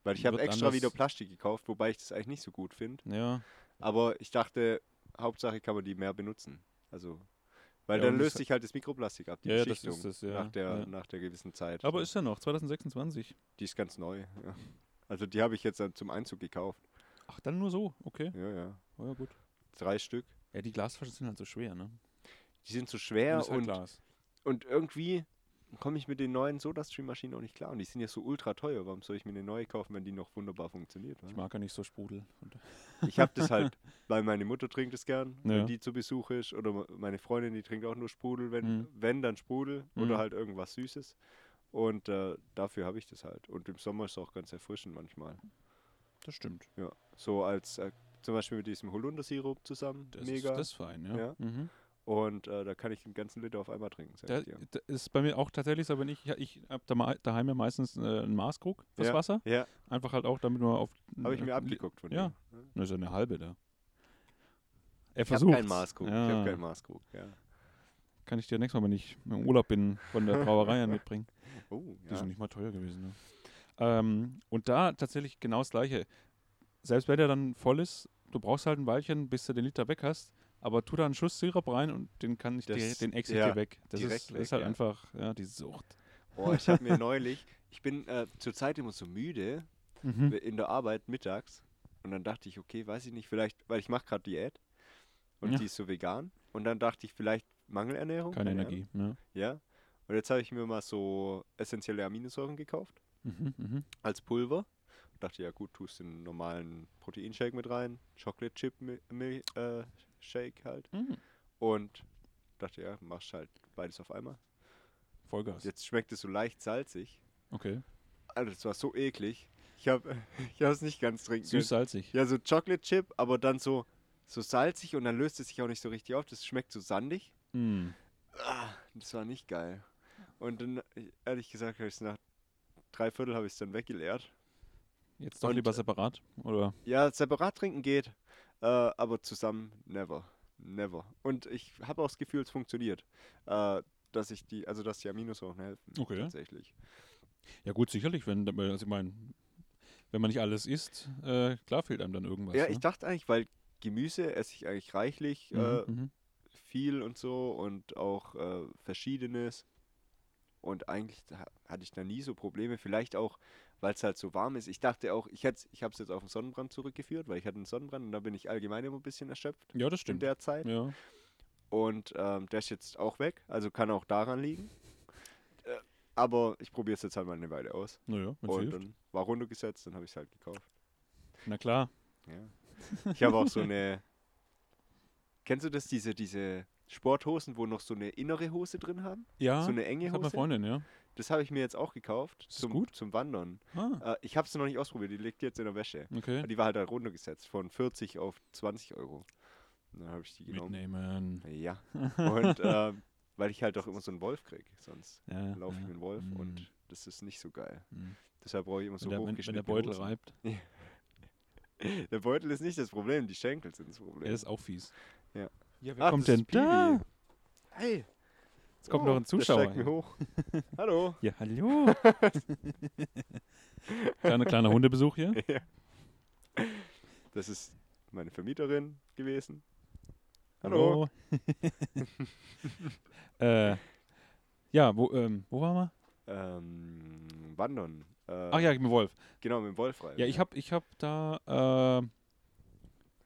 Weil ich habe extra anders- wieder Plastik gekauft, wobei ich das eigentlich nicht so gut finde. Ja, Aber ich dachte, Hauptsache kann man die mehr benutzen. Also, weil Ja, dann das löst sich halt das Mikroplastik ab, die Ja, das Beschichtung ist das, ja, nach, der, ja. nach der gewissen Zeit. aber ist ja noch, 2026. die ist ganz neu. Also die habe ich jetzt zum Einzug gekauft. Ach, dann nur so, okay. Ja, ja. Oh, ja, gut. drei Stück. Ja, die Glasflaschen sind halt so schwer, ne? Die sind so Und schwer halt und, Glas. und irgendwie komme ich mit den neuen SodaStream-Maschinen auch nicht klar. Und die sind ja so ultra teuer. Warum soll ich mir eine neue kaufen, wenn die noch wunderbar funktioniert? Ich mag ja nicht so Sprudel. Und Ich habe das halt, weil meine Mutter trinkt es gern, Ja. wenn die zu Besuch ist. Oder me- meine Freundin, die trinkt auch nur Sprudel, wenn, Mhm. wenn dann Sprudel. Oder Mhm. halt irgendwas Süßes. Und äh, dafür habe ich das halt. Und im Sommer ist es auch ganz erfrischend manchmal. das stimmt. Ja. So als äh, zum Beispiel mit diesem Holundersirup zusammen. Das Mega. ist das ist fein, ja. Ja. Mhm. Und äh, da kann ich einen ganzen Liter auf einmal trinken. Sag Da, ich dir. da ist bei mir auch tatsächlich so, wenn ich, ja, ich habe da daheim ja meistens äh, einen Maßkrug fürs Ja. Wasser. Ja, Einfach halt auch, damit man auf. habe ich mir äh, abgeguckt von ja. dir. Das ist ja eine halbe da. Er Ich habe versucht. keinen Maßkrug. Ich Ja. habe keinen Maßkrug. Ja. Kann ich dir nächstes Mal, wenn ich im Urlaub bin, von der Brauerei an mitbringen. Oh, Die ja. sind nicht mal teuer gewesen. Ne? Ähm, und da tatsächlich genau das Gleiche. Selbst wenn der dann voll ist, du brauchst halt ein Weilchen, bis du den Liter weg hast, aber tu da einen Schuss Sirup rein und den kann ich Das- direkt, den exit ja, weg. Das ist, weg, ist halt ja. einfach, ja, die Sucht. Oh, ich habe mir neulich, ich bin äh, zurzeit immer so müde Mhm. in der Arbeit mittags und dann dachte ich, okay, weiß ich nicht, vielleicht, weil ich mache gerade Diät und Ja. die ist so vegan und dann dachte ich, vielleicht Mangelernährung. Keine keine Energie. Ja. Ja. Und jetzt habe ich mir mal so essentielle Aminosäuren gekauft Mhm, mhm. als Pulver. Dachte, ja gut, tust den normalen Proteinshake mit rein, Chocolate Chip Mi Mi äh, Shake halt Mhm. und dachte, ja, machst halt beides auf einmal. Vollgas. Jetzt schmeckt es so leicht salzig. Okay. Alter, das war so eklig. Ich habe ich es nicht ganz trinken können. Süß-salzig. Ja, so Chocolate Chip, aber dann so, so salzig und dann löst es sich auch nicht so richtig auf. Das schmeckt so sandig. Mm. Ah, das war nicht geil. Und dann, ehrlich gesagt, habe ich es nach drei Viertel habe ich es dann weggeleert. Jetzt doch Und, lieber separat? Oder? Ja, separat trinken geht, äh, aber zusammen never. Never. Und ich habe auch das Gefühl, es funktioniert. Äh, dass ich die, also dass die Aminosäuren helfen. Okay. Tatsächlich. Ja gut, sicherlich, wenn, also ich meine, wenn man nicht alles isst, äh, klar fehlt einem dann irgendwas. ja, ne? ich dachte eigentlich, weil Gemüse esse ich eigentlich reichlich. Mhm, Äh, mhm. Viel und so und auch äh, verschiedenes. Und eigentlich ha- hatte ich da nie so Probleme. Vielleicht auch, weil es halt so warm ist. Ich dachte auch, ich, ich habe es jetzt auf den Sonnenbrand zurückgeführt, weil ich hatte einen Sonnenbrand und da bin ich allgemein immer ein bisschen erschöpft Ja, das in stimmt. der Zeit. Ja. Und ähm, der ist jetzt auch weg, also kann auch daran liegen. Äh, aber ich probiere es jetzt halt mal eine Weile aus. Naja, und hilft. dann war runtergesetzt, dann habe ich es halt gekauft. Na klar. Ja. Ich habe auch so eine. Kennst du das, diese, diese Sporthosen, wo noch so eine innere Hose drin haben? Ja, so eine enge das hat meine Hose? Freundin, ja. Das habe ich mir jetzt auch gekauft zum, gut? zum Wandern. Ah, Äh, ich habe sie noch nicht ausprobiert, die liegt jetzt in der Wäsche. okay. Die war halt da runtergesetzt, von 40 auf 20 Euro. Und dann habe ich die genommen. Mitnehmen. Ja. Und ähm, weil ich halt auch immer so einen Wolf kriege, sonst Ja, laufe ich ja. mit einem Wolf Mm, und das ist nicht so geil. mm. Deshalb brauche ich immer so Wenn, der, wenn, der hochgeschnittene Beutel Hosen. reibt, Der Beutel ist nicht das Problem, die Schenkel sind das Problem. der ist auch fies. Ja. Ja, Ah, kommt denn da? Hey. Jetzt kommt Oh, noch ein der Zuschauer. hin. hoch. Hallo. Ja, hallo. kleiner, kleiner Hundebesuch hier. Ja. Das ist meine Vermieterin gewesen. Hallo. äh, ja, wo, ähm, wo waren wir? Ähm, wandern. Äh, Ach ja, mit dem Wolf. Genau, mit dem Wolf rein. Ja, ich habe ich hab da, äh,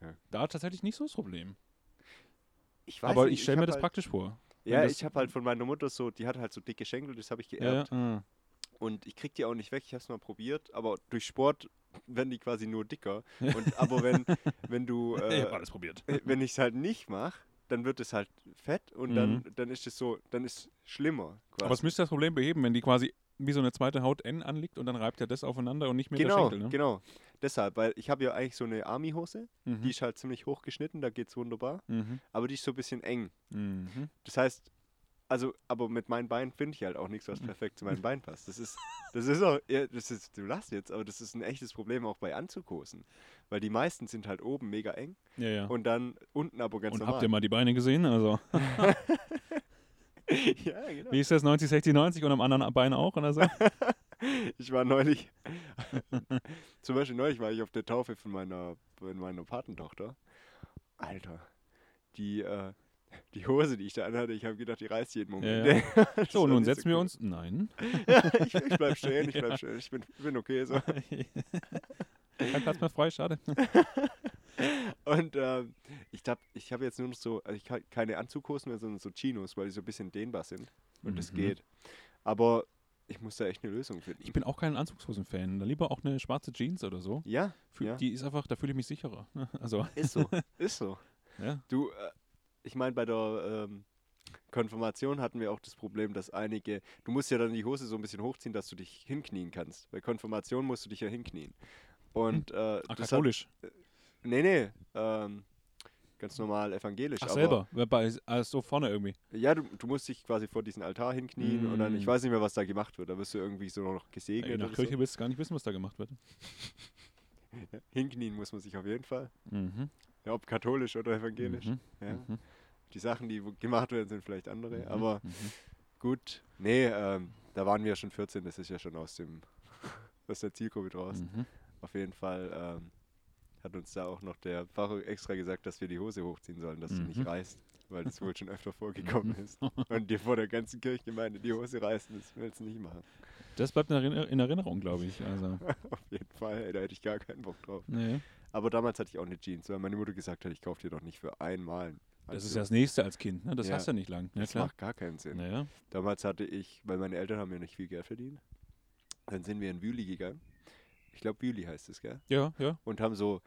Ja. da tatsächlich nicht so das Problem. Ich weiß Aber nicht, ich stelle mir das halt, praktisch vor. Ja, ich habe halt von meiner Mutter so, die hat halt so dicke Schenkel, das habe ich geerbt. ja. ah. Und ich krieg die auch nicht weg, ich habe es mal probiert, aber durch Sport werden die quasi nur dicker. Und, aber wenn, wenn du, ich äh, habe alles probiert. äh, wenn ich es halt nicht mache, dann wird es halt fett und dann, dann ist es so, dann ist es schlimmer. Quasi. Mhm. Aber es müsste das Problem beheben, wenn die quasi wie so eine zweite Haut N anliegt und dann reibt ja das aufeinander und nicht mehr der genau, Schenkel. Ne? genau. Deshalb, weil ich habe ja eigentlich so eine Army-Hose, Mhm. die ist halt ziemlich hoch geschnitten, da geht's wunderbar, Mhm. aber die ist so ein bisschen eng. Mhm. Das heißt, also, aber mit meinen Beinen finde ich halt auch nichts, Mhm. was perfekt zu meinen Beinen passt. Das ist, das ist auch, ja, das ist, du lachst jetzt, aber das ist ein echtes Problem auch bei Anzughosen. Weil die meisten sind halt oben mega eng Ja, ja. Und, und dann unten aber ganz normal. habt ihr mal die Beine gesehen? Also, ja, genau. wie ist das? 90, 60, 90 und am anderen Bein auch oder so? Ich war neulich, zum Beispiel neulich war ich auf der Taufe von meiner, von meiner Patentochter. Alter, die, äh, die Hose, die ich da anhatte, ich habe gedacht, die reißt jeden Moment. Ja, Das So, nun setzen wir cool. uns. Nein. Ja, ich, ich bleib stehen, ich bleib stehen. Ich bin, bin okay so. Kein Platz mehr frei, schade. Und ähm, ich glaube, ich habe jetzt nur noch so, also ich habe keine Anzughosen mehr, sondern so Chinos, weil die so ein bisschen dehnbar sind. Und das Mhm. geht. Aber ich muss da echt eine Lösung finden. Ich bin auch kein Anzugshosen-Fan. Da lieber auch eine schwarze Jeans oder so. ja, Fühl, ja. Die ist einfach, da fühle ich mich sicherer. Also, ist so. ist so. ja. Du, äh, ich meine, bei der ähm, Konfirmation hatten wir auch das Problem, dass einige, du musst ja dann die Hose so ein bisschen hochziehen, dass du dich hinknien kannst. Bei Konfirmation musst du dich ja hinknien. Und äh, Ach, das hat, katholisch. Nee, nee, ähm, ganz normal evangelisch. Ach, aber, selber. Also so vorne irgendwie. Ja, du, du musst dich quasi vor diesen Altar hinknien und dann, ich Mm. weiß nicht mehr, was da gemacht wird. Da wirst du irgendwie so noch gesegnet. Nach oder Kirche willst du gar nicht wissen, was da gemacht wird. so. Hinknien muss man sich auf jeden Fall. Mhm. Ja, ob katholisch oder evangelisch. Mhm. Ja. Mhm. Die Sachen, die gemacht werden, sind vielleicht andere. Mhm. Aber Mhm. Gut, nee, ähm, da waren wir ja schon 14, das ist ja schon aus dem aus der Zielgruppe draußen. Mhm. Auf jeden Fall ähm, hat uns da auch noch der Pfarrer extra gesagt, dass wir die Hose hochziehen sollen, dass sie Mhm. nicht reißt, weil das wohl schon öfter vorgekommen ist. Und dir vor der ganzen Kirchgemeinde die Hose reißen, das willst du nicht machen. Das bleibt in, Erinner in Erinnerung, glaube ich. Also, Auf jeden Fall, ey, da hätte ich gar keinen Bock drauf. nee. Aber damals hatte ich auch eine Jeans, weil meine Mutter gesagt hat, ich kaufe dir doch nicht für einmal. einen Das ist ja das nächste als Kind. Ne? Das Ja. hast du ja nicht lang. Ja, das klar. macht gar keinen Sinn. Naja. Damals hatte ich, weil meine Eltern haben ja nicht viel Geld verdient, dann sind wir in Wüli gegangen. Ich glaube, Wüli heißt es, gell? Ja, ja. Und haben so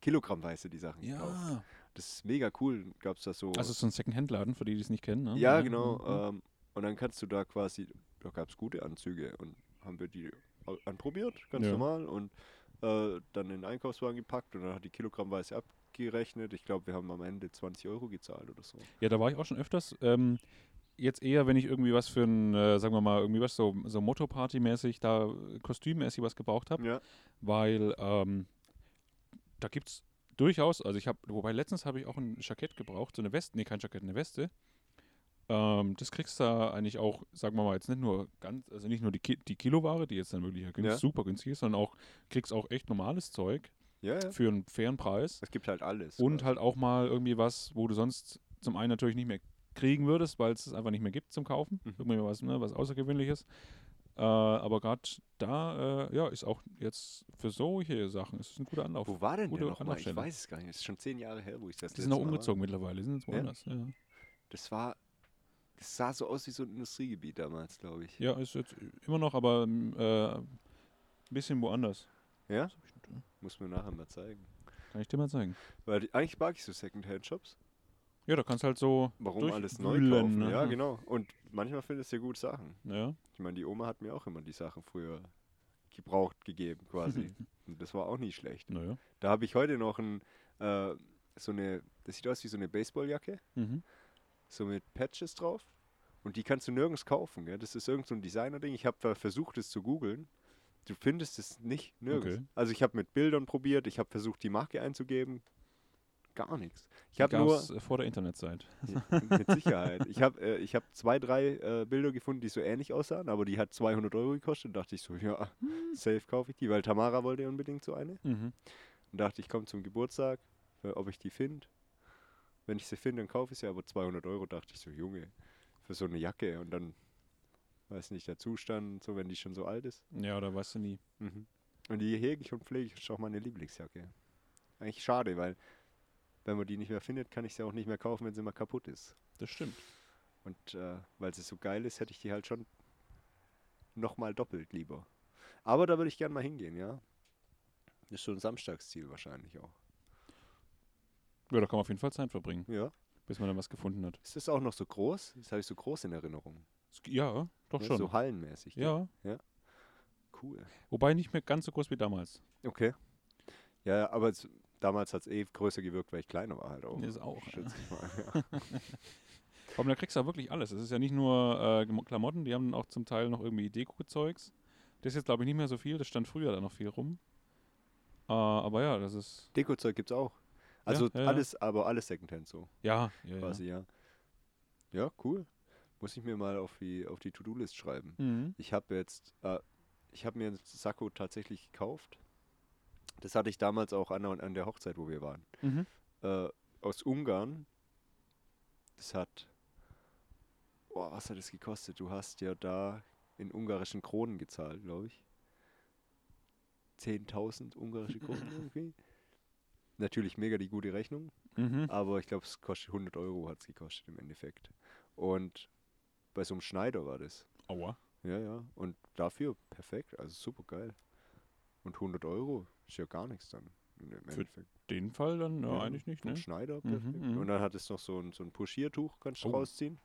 kilogrammweise die Sachen gekauft. Ja. Das ist mega cool. Gab es da so. Also so ein Second-Hand-Laden, für die, die es nicht kennen. Ne? ja, genau. Mhm. Ähm, und dann kannst du da quasi, da gab es gute Anzüge und haben wir die anprobiert, ganz Ja. normal. Und äh, dann in den Einkaufswagen gepackt und dann hat die kilogrammweise abgerechnet. Ich glaube, wir haben am Ende 20 Euro gezahlt oder so. Ja, da war ich auch schon öfters. Ähm, jetzt eher, wenn ich irgendwie was für ein, äh, sagen wir mal, irgendwie was so, so Motto-Party-mäßig, da äh, kostümmäßig was gebraucht habe, Ja. weil ähm, da gibt es durchaus, also ich habe, wobei letztens habe ich auch ein Jackett gebraucht, so eine Weste, nee, kein Jackett, eine Weste. Ähm, das kriegst du da eigentlich auch, sagen wir mal, jetzt nicht nur ganz, also nicht nur die, Ki die Kiloware, die jetzt dann wirklich ja super günstig ist, sondern auch, kriegst auch echt normales Zeug Ja, ja. für einen fairen Preis. Es gibt halt alles. Und quasi. halt auch mal irgendwie was, wo du sonst zum einen natürlich nicht mehr kriegen würdest, weil es es einfach nicht mehr gibt zum Kaufen. Mhm. Irgendwie was, ne, was Außergewöhnliches. Äh, aber gerade da, äh, ja, ist auch jetzt für solche Sachen ist es ein guter Anlauf. Wo war denn der nochmal? Ich weiß es gar nicht. Es ist schon zehn Jahre her, wo ich das Die sind auch Mal war. umgezogen mittlerweile, die sind jetzt Ja? woanders. Ja, Das war, das sah so aus wie so ein Industriegebiet damals, glaube ich. ja ist jetzt immer noch, aber ähm, äh, ein bisschen woanders. Ja? Muss mir nachher mal zeigen. Kann ich dir mal zeigen. Weil eigentlich mag ich so Secondhand-Shops. Ja, da kannst halt so. Warum alles neu kaufen? ne? Ja, genau. Und manchmal findest du ja gute Sachen. Ja. Ich meine, die Oma hat mir auch immer die Sachen früher gebraucht gegeben, quasi. Und das war auch nie schlecht. Naja. Da habe ich heute noch ein, äh, so eine, das sieht aus wie so eine Baseballjacke, Mhm. so mit Patches drauf. Und die kannst du nirgends kaufen, gell? Das ist irgend so ein Designer-Ding. Ich habe versucht, es zu googeln. Du findest es nicht nirgends. Okay. Also ich habe mit Bildern probiert, ich habe versucht, die Marke einzugeben. Gar nichts. Ich habe nur, äh, vor der Internetzeit. mit Sicherheit. Ich habe äh, ich hab zwei, drei äh, Bilder gefunden, die so ähnlich aussahen, aber die hat 200 Euro gekostet. dachte ich so, ja, safe kaufe ich die, weil Tamara wollte unbedingt so eine. Mhm. Und dachte ich, komme zum Geburtstag, äh, ob ich die finde. Wenn ich sie finde, dann kaufe ich sie, aber 200 Euro dachte ich so, Junge, für so eine Jacke und dann, weiß nicht, der Zustand, und so, wenn die schon so alt ist. Ja, da weißt du nie. Mhm. Und die hege ich und pflege ich, ist auch meine Lieblingsjacke. Eigentlich schade, weil wenn man die nicht mehr findet, kann ich sie auch nicht mehr kaufen, wenn sie mal kaputt ist. Das stimmt. Und äh, weil sie so geil ist, hätte ich die halt schon nochmal doppelt lieber. Aber da würde ich gern mal hingehen, ja. Das ist so ein Samstagsziel wahrscheinlich auch. Ja, da kann man auf jeden Fall Zeit verbringen, Ja. bis man dann was gefunden hat. Ist das auch noch so groß? Das habe ich so groß in Erinnerung. Ja, doch Ne? schon. So hallenmäßig. gell? ja, Cool. wobei nicht mehr ganz so groß wie damals. Okay. Ja, ja, aber es, damals hat es eh größer gewirkt, weil ich kleiner war halt auch. Ist auch, Schätze ich mal. Ja. Aber da kriegst du auch wirklich alles. Es ist ja nicht nur äh, Klamotten, die haben auch zum Teil noch irgendwie Deko-Zeugs. Das ist jetzt, glaube ich, nicht mehr so viel. Das stand früher da noch viel rum. Äh, aber ja, das ist. Dekozeug gibt's auch. Also ja, ja. alles, aber alles Secondhand so, Ja, ja, ja. quasi, ja. Ja, cool. Muss ich mir mal auf die, auf die To-Do-List schreiben. Mhm. Ich habe jetzt, äh, ich habe mir ein Sakko tatsächlich gekauft. Das hatte ich damals auch an, an der Hochzeit, wo wir waren. Mhm. Äh, aus Ungarn. Das hat, boah, was hat das gekostet? Du hast ja da in ungarischen Kronen gezahlt, glaube ich. 10.000 ungarische Kronen irgendwie. natürlich mega die gute Rechnung, Mhm. aber ich glaube, es kostet 100 Euro, hat es gekostet im Endeffekt. Und bei so einem Schneider war das. Aua. Ja, ja. Und dafür perfekt, also super geil. Und 100 Euro ist ja gar nichts dann. Im Für Endeffekt. Den Fall dann ja, eigentlich nicht, ne? Schneider Mhm, perfekt. mhm. Und dann hat es noch so ein, so ein Puschiertuch, kannst du Oh. rausziehen.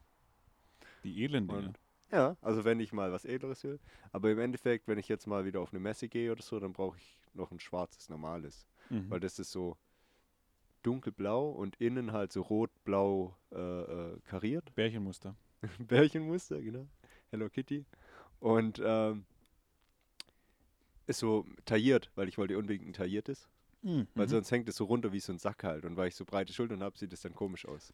Die Elende. Ja, also wenn ich mal was Edleres will. Aber im Endeffekt, wenn ich jetzt mal wieder auf eine Messe gehe oder so, dann brauche ich noch ein schwarzes, normales. Mhm. Weil das ist so dunkelblau und innen halt so rot-blau äh, äh, kariert. Bärchenmuster. Bärchenmuster, genau. Hello Kitty. Und ähm, ist so tailliert, weil ich wollte unbedingt ein tailliertes. Mhm. Weil sonst hängt es so runter wie so ein Sack halt. Und weil ich so breite Schultern habe, sieht es dann komisch aus.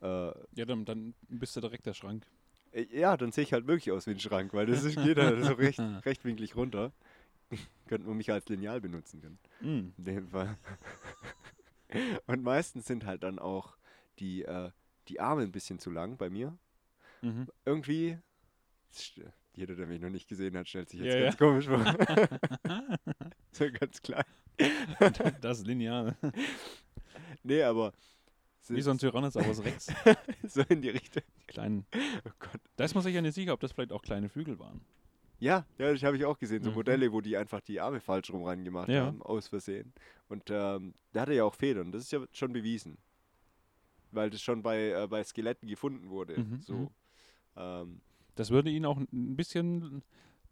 Äh, Ja, dann, dann bist du direkt der Schrank. äh, ja, dann sehe ich halt wirklich aus wie ein Schrank, weil das ist, geht halt so recht, rechtwinklig runter. Könnte man mich als Lineal benutzen können. Mhm. In dem Fall. Und meistens sind halt dann auch die, äh, die Arme ein bisschen zu lang bei mir. Mhm. Irgendwie, jeder, der mich noch nicht gesehen hat, stellt sich jetzt Ja, ganz ja. komisch vor. so ganz klein. Das ist lineal. Nee, aber Wie so ein Tyrannosaurus Rex. so in die Richtung. Kleinen. Oh Gott. Da ist man sich ja nicht sicher, ob das vielleicht auch kleine Flügel waren. Ja, ja, das habe ich auch gesehen. So Mhm. Modelle, wo die einfach die Arme falsch rum reingemacht Ja. haben, aus Versehen. Und ähm, da hat er ja auch Federn. Das ist ja schon bewiesen. Weil das schon bei, äh, bei Skeletten gefunden wurde. Mhm, so. mhm. Ähm, Das würde ihn auch ein bisschen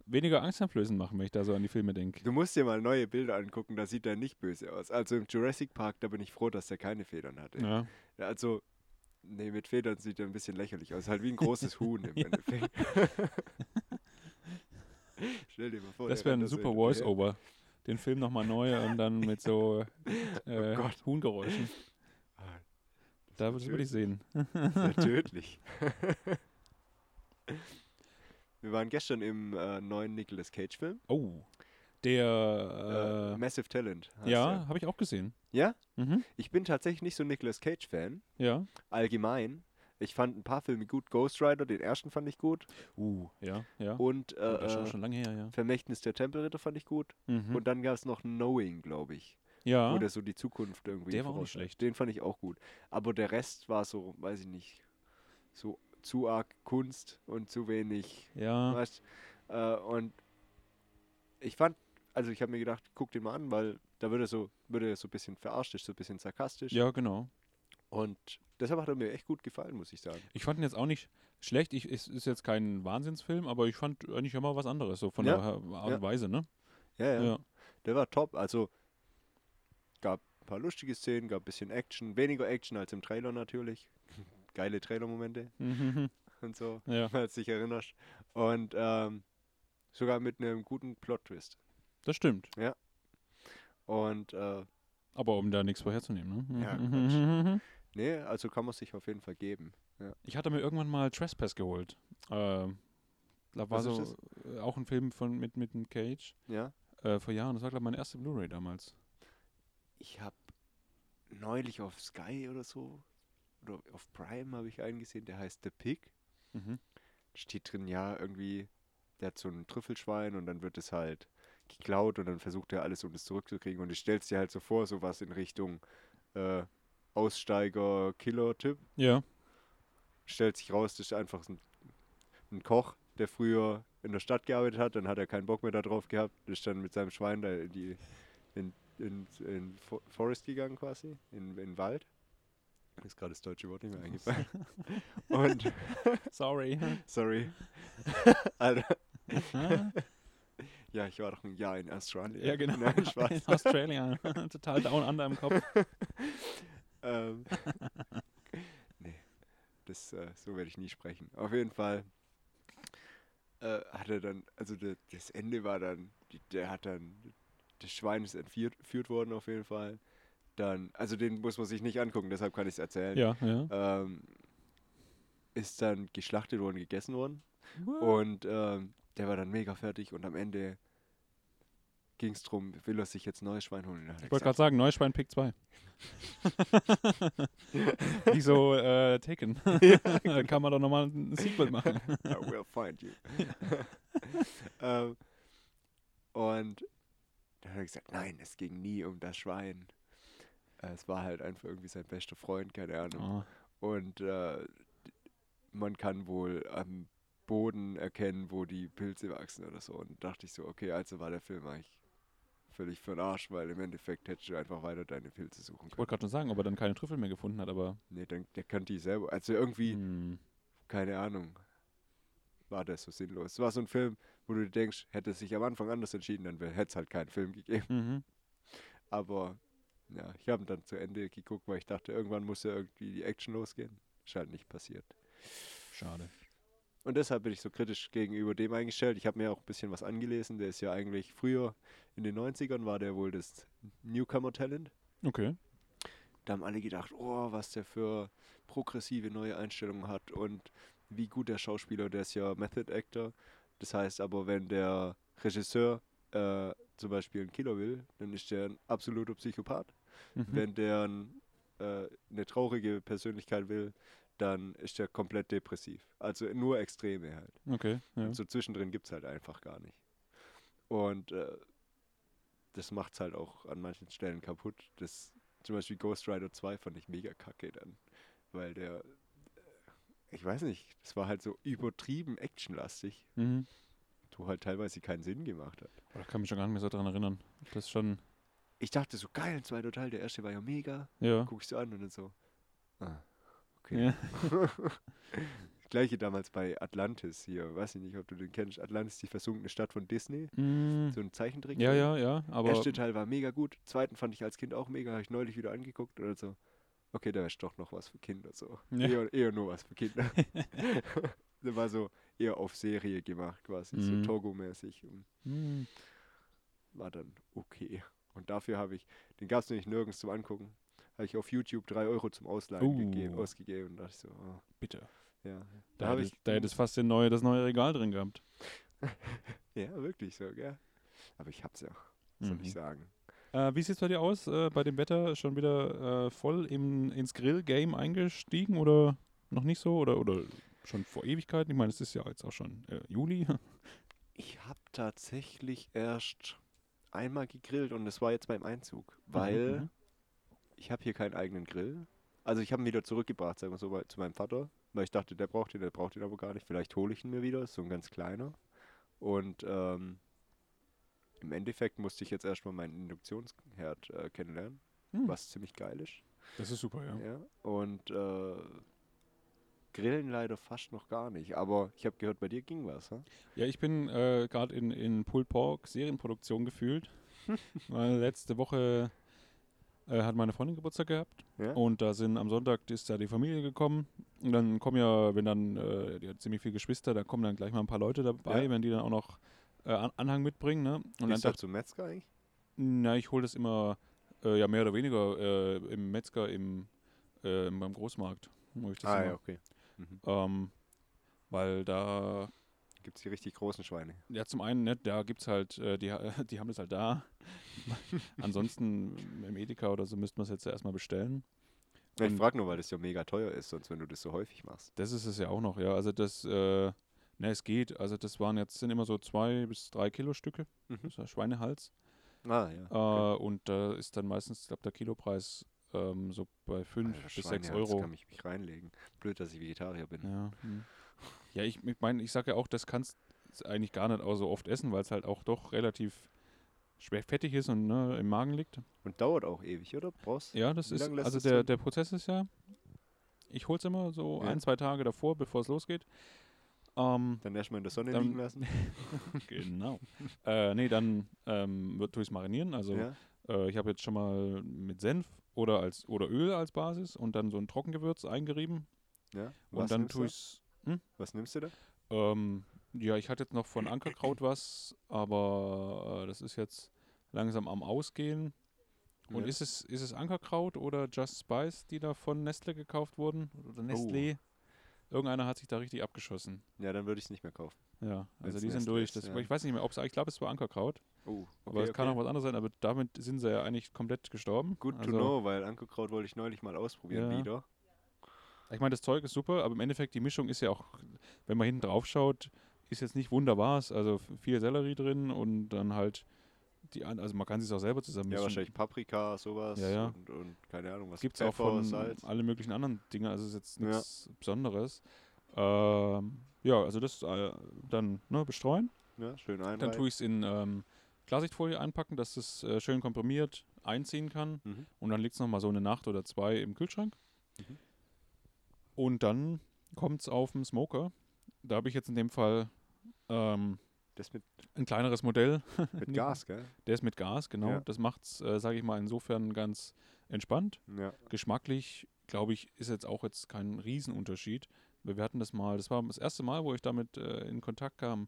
weniger angsteinflößend machen, wenn ich da so an die Filme denke. du musst dir mal neue Bilder angucken, da sieht er nicht böse aus. Also im Jurassic Park, da bin ich froh, dass er keine Federn hatte. Ja. Also, nee, mit Federn sieht er ein bisschen lächerlich aus. Halt wie ein großes Huhn im Endeffekt. Stell dir mal vor. Das wäre ein super. Voice-Over. Den Film nochmal neu und dann mit so äh, Oh. Huhngeräuschen. Ah, Da würde ich sehen. Ja tödlich. Wir waren gestern im äh, neuen Nicolas Cage-Film. Oh. Der. Äh, Äh, Massive Talent. ja, habe ich auch gesehen. Ja? Mhm. Ich bin tatsächlich nicht so ein Nicolas Cage-Fan. Ja. Allgemein. Ich fand ein paar Filme gut. Ghost Rider, den ersten fand ich gut. Uh, ja, ja. Und das ist auch äh, schon lange her, ja. Vermächtnis der Tempelritter fand ich gut. Mhm. Und dann gab es noch Knowing, glaube ich. ja. Oder so die Zukunft irgendwie. Der war auch nicht schlecht. Den fand ich auch gut. Aber der Rest war so, weiß ich nicht, so zu arg Kunst und zu wenig ja. Weißt, äh, und ich fand, also ich habe mir gedacht, guck den mal an, weil da wird er so, wird er so ein bisschen verarscht, ist so ein bisschen sarkastisch. Ja, genau. Und deshalb hat er mir echt gut gefallen, muss ich sagen. Ich fand ihn jetzt auch nicht schlecht. Ich, es ist jetzt kein Wahnsinnsfilm, aber ich fand eigentlich immer was anderes, so von Ja, der Art ja. und Weise, ne? Ja, ja, Ja. Der war top. Also gab ein paar lustige Szenen, gab ein bisschen Action, weniger Action als im Trailer natürlich. Geile Trailer-Momente Mhm. und so, ja, falls du dich erinnerst. Und ähm, sogar mit einem guten Plot-Twist. das stimmt. Und äh, Aber um da nichts vorherzunehmen, ne? Ja, Mhm, Quatsch. mhm, nee, also kann man sich auf jeden Fall geben. Ich hatte mir irgendwann mal Trespass geholt. Ähm, da war so äh, auch ein Film von mit, mit einem Cage Ja. äh, vor Jahren. Das war, glaube ich, meine erste Blu-ray damals. Ich habe neulich auf Sky oder so, oder auf Prime habe ich einen gesehen, der heißt The Pig. Mhm. Steht drin, ja, irgendwie, der hat so ein Trüffelschwein und dann wird es halt geklaut und dann versucht er alles, um es zurückzukriegen. Und ich stell's dir halt so vor, sowas in Richtung äh, Aussteiger-Killer-Typ. Ja. Stellt sich raus, das ist einfach ein, ein Koch, der früher in der Stadt gearbeitet hat, dann hat er keinen Bock mehr darauf gehabt, ist dann mit seinem Schwein da in die in, in, in Fo- Forest gegangen quasi, in, in den Wald. Mir ist gerade das deutsche Wort nicht mehr eingefallen. Und, Sorry. sorry. Alter. Ja, ich war doch ein Jahr in Australien. ja, genau. Nein, Spaß. In Australia. Total down under im Kopf. ähm, nee, das, äh, so werde ich nie sprechen. Auf jeden Fall äh, hat er dann, also de, das Ende war dann, die, der hat dann, das Schwein ist entführt worden auf jeden Fall. Dann, also den muss man sich nicht angucken, deshalb kann ich es erzählen. Ja, ja. Ähm, ist dann geschlachtet worden, gegessen worden. Und ähm, der war dann mega fertig und am Ende ging es darum, will er sich jetzt neues Schwein holen? Ich wollte gerade sagen, Neuschwein Pick 2. Wie so äh, Taken. da kann man doch nochmal ein Sequel machen. I will find you. ähm, und dann hat er gesagt, nein, es ging nie um das Schwein. Äh, es war halt einfach irgendwie sein bester Freund, keine Ahnung. Ah, Und äh, man kann wohl am Boden erkennen, wo die Pilze wachsen oder so. Und dachte ich so, okay, also war der Film eigentlich völlig für den Arsch, weil im Endeffekt hättest du einfach weiter deine Pilze suchen ich können. wollte gerade schon sagen, ob er dann keine Trüffel mehr gefunden hat, aber. Nee, dann, der kannte die selber. Also irgendwie, Hm, keine Ahnung, war das so sinnlos. Es war so ein Film, wo du denkst, hätte es sich am Anfang anders entschieden, dann hätte es halt keinen Film gegeben. mhm. Aber ja, ich habe dann zu Ende geguckt, weil ich dachte, irgendwann muss ja irgendwie die Action losgehen. Ist halt nicht passiert. Schade. Und deshalb bin ich so kritisch gegenüber dem eingestellt. Ich habe mir auch ein bisschen was angelesen. Der ist ja eigentlich früher, in den 90ern, war der wohl das Newcomer-Talent. Okay. Da haben alle gedacht, oh, was der für progressive neue Einstellungen hat und wie gut der Schauspieler, der ist ja Method Actor. Das heißt aber, wenn der Regisseur äh, zum Beispiel einen Killer will, dann ist der ein absoluter Psychopath. Mhm. Wenn der äh, eine traurige Persönlichkeit will, dann ist der komplett depressiv. Also nur Extreme halt. Okay. Ja. Und so zwischendrin gibt es halt einfach gar nicht. Und äh, das macht es halt auch an manchen Stellen kaputt. Das, zum Beispiel Ghost Rider 2 fand ich mega kacke dann. Weil der, äh, ich weiß nicht, das war halt so übertrieben actionlastig, Mhm. wo halt teilweise keinen Sinn gemacht hat. Oh, Da kann mich schon gar nicht mehr so dran erinnern. Das ist schon. Ich dachte so, geil, ein zweiter Teil, der erste war ja mega. Ja. Guck ich so an und dann so, ah, okay. ja. Das gleiche damals bei Atlantis hier, weiß ich nicht, ob du den kennst. Atlantis, die versunkene Stadt von Disney. Mm, So ein Zeichentrick. ja, ja, ja. Aber. Erste Teil war mega gut, zweiten fand ich als Kind auch mega, habe ich neulich wieder angeguckt oder so. Okay, da ist doch noch was für Kinder so. Ja. Eher, eher nur was für Kinder. der war so eher auf Serie gemacht quasi, Mhm. so Togo-mäßig. und Mm, War dann okay. Und dafür habe ich, den gab es nämlich nirgends zum Angucken, habe ich auf YouTube 3 Euro zum Ausleihen gegeben, Uh. ausgegeben und dachte ich so, oh, bitte. ja. Da, Da ich, da hätte es fast den neue, das neue Regal drin gehabt. ja, wirklich so, gell. Aber ich hab's ja, soll Mhm. ich sagen. Äh, wie sieht es bei dir aus? Äh, bei dem Wetter schon wieder äh, voll im, ins Grill-Game eingestiegen oder noch nicht so? Oder, oder schon vor Ewigkeiten? Ich meine, es ist ja jetzt auch schon äh, Juli. Ich habe tatsächlich erst einmal gegrillt und das war jetzt beim Einzug, weil Mhm. ich habe hier keinen eigenen Grill. Also ich habe ihn wieder zurückgebracht, sagen wir so, bei- zu meinem Vater, weil ich dachte, der braucht ihn, der braucht ihn aber gar nicht. Vielleicht hole ich ihn mir wieder, ist so ein ganz kleiner. Und ähm, im Endeffekt musste ich jetzt erstmal meinen Induktionsherd äh, kennenlernen, Hm, was ziemlich geil ist. Das ist super, ja. Ja. Und äh, Grillen leider fast noch gar nicht, aber ich habe gehört, bei dir ging was, ha? Ja, ich bin äh, gerade in, in Pulled Pork Serienproduktion gefühlt. weil letzte Woche äh, hat meine Freundin Geburtstag gehabt. Ja? Und da sind am Sonntag ist da die Familie gekommen. Und dann kommen ja, wenn dann, äh, die hat ziemlich viele Geschwister, da kommen dann gleich mal ein paar Leute dabei, Ja. wenn die dann auch noch äh, An Anhang mitbringen. Ne? Und dann Bist du dachte zum Metzger eigentlich? na, ich hole das immer, äh, ja mehr oder weniger äh, im Metzger, im, beim Großmarkt. Ich das ah ja, okay. Mhm. ähm, weil da, Gibt es die richtig großen Schweine? ja zum einen, ne, da gibt es halt, äh, die, die haben das halt da. Ansonsten im Edeka oder so müsste man es jetzt ja erstmal bestellen. Ja, ich Und- frage nur, weil das ja mega teuer ist, sonst wenn du das so häufig machst. Das ist es ja auch noch, ja. Also das, äh, ne, es geht. Also das waren jetzt, sind immer so zwei bis drei Kilo Stücke, Mhm. das ist ein Schweinehals. Ah, ja. Äh, und da ist dann meistens, ich glaube, der Kilopreis ähm, so bei fünf Alter, bis sechs Schweinehals Euro. kann ich mich reinlegen. Blöd, dass ich Vegetarier bin. Ja, hm. ja ich, ich meine, ich sage ja auch, das kannst du eigentlich gar nicht auch so oft essen, weil es halt auch doch relativ schwer fettig ist und ne, im Magen liegt. Und dauert auch ewig, oder? Brauchst Ja, das ist, also der, der Prozess ist ja, ich hol's immer so Ja. ein, zwei Tage davor, bevor es losgeht. Ähm, Dann erstmal in der Sonne Dann- liegen lassen. genau. äh, nee, dann ähm, wird durchs Marinieren. Also ja? äh, ich habe jetzt schon mal mit Senf oder als oder Öl als Basis und dann so ein Trockengewürz eingerieben. ja. und dann tue ich's. Was nimmst du da? Ähm, ja, ich hatte jetzt noch von Ankerkraut was, aber äh, das ist jetzt langsam am Ausgehen. Und Ja. ist es ist es Ankerkraut oder Just Spice, die da von Nestle gekauft wurden oder Nestlé? Irgendeiner hat sich da richtig abgeschossen. Ja, dann würde ich es nicht mehr kaufen. Ja, also Wenn's die sind Nestle durch. ist, Das, ja. Ich weiß nicht mehr, ob es, ich glaube, es war Ankerkraut. Oh, Aber es kann auch was anderes sein, aber damit sind sie ja eigentlich komplett gestorben. Good to also, know, weil Ankerkraut wollte ich neulich mal ausprobieren Ja. wieder. Ich meine, das Zeug ist super, aber im Endeffekt die Mischung ist ja auch, wenn man hinten drauf schaut, ist jetzt nicht wunderbar. Also viel Sellerie drin und dann halt die also man kann sich auch selber zusammen Ja, wahrscheinlich Paprika, sowas. Ja, ja. Und, und keine Ahnung, was. Gibt es auch von Salz. alle möglichen anderen Dingen, also ist jetzt Ja. nichts Besonderes. Ähm, ja, also das äh, dann ne, bestreuen. Ja, schön Dann einreiben. tue ich es in ähm, Klarsichtfolie einpacken, dass es äh, schön komprimiert einziehen kann. Mhm. Und dann liegt es nochmal so eine Nacht oder zwei im Kühlschrank. Mhm. Und dann kommt es auf den Smoker. Da habe ich jetzt in dem Fall ähm, Das mit, ein kleineres Modell. mit Gas, gell? Der ist mit Gas, genau. Ja. Das macht es, äh, sage ich mal, insofern ganz entspannt. Ja. Geschmacklich, glaube ich, ist jetzt auch jetzt kein Riesenunterschied. Wir hatten das mal, das war das erste Mal, wo ich damit äh, in Kontakt kam,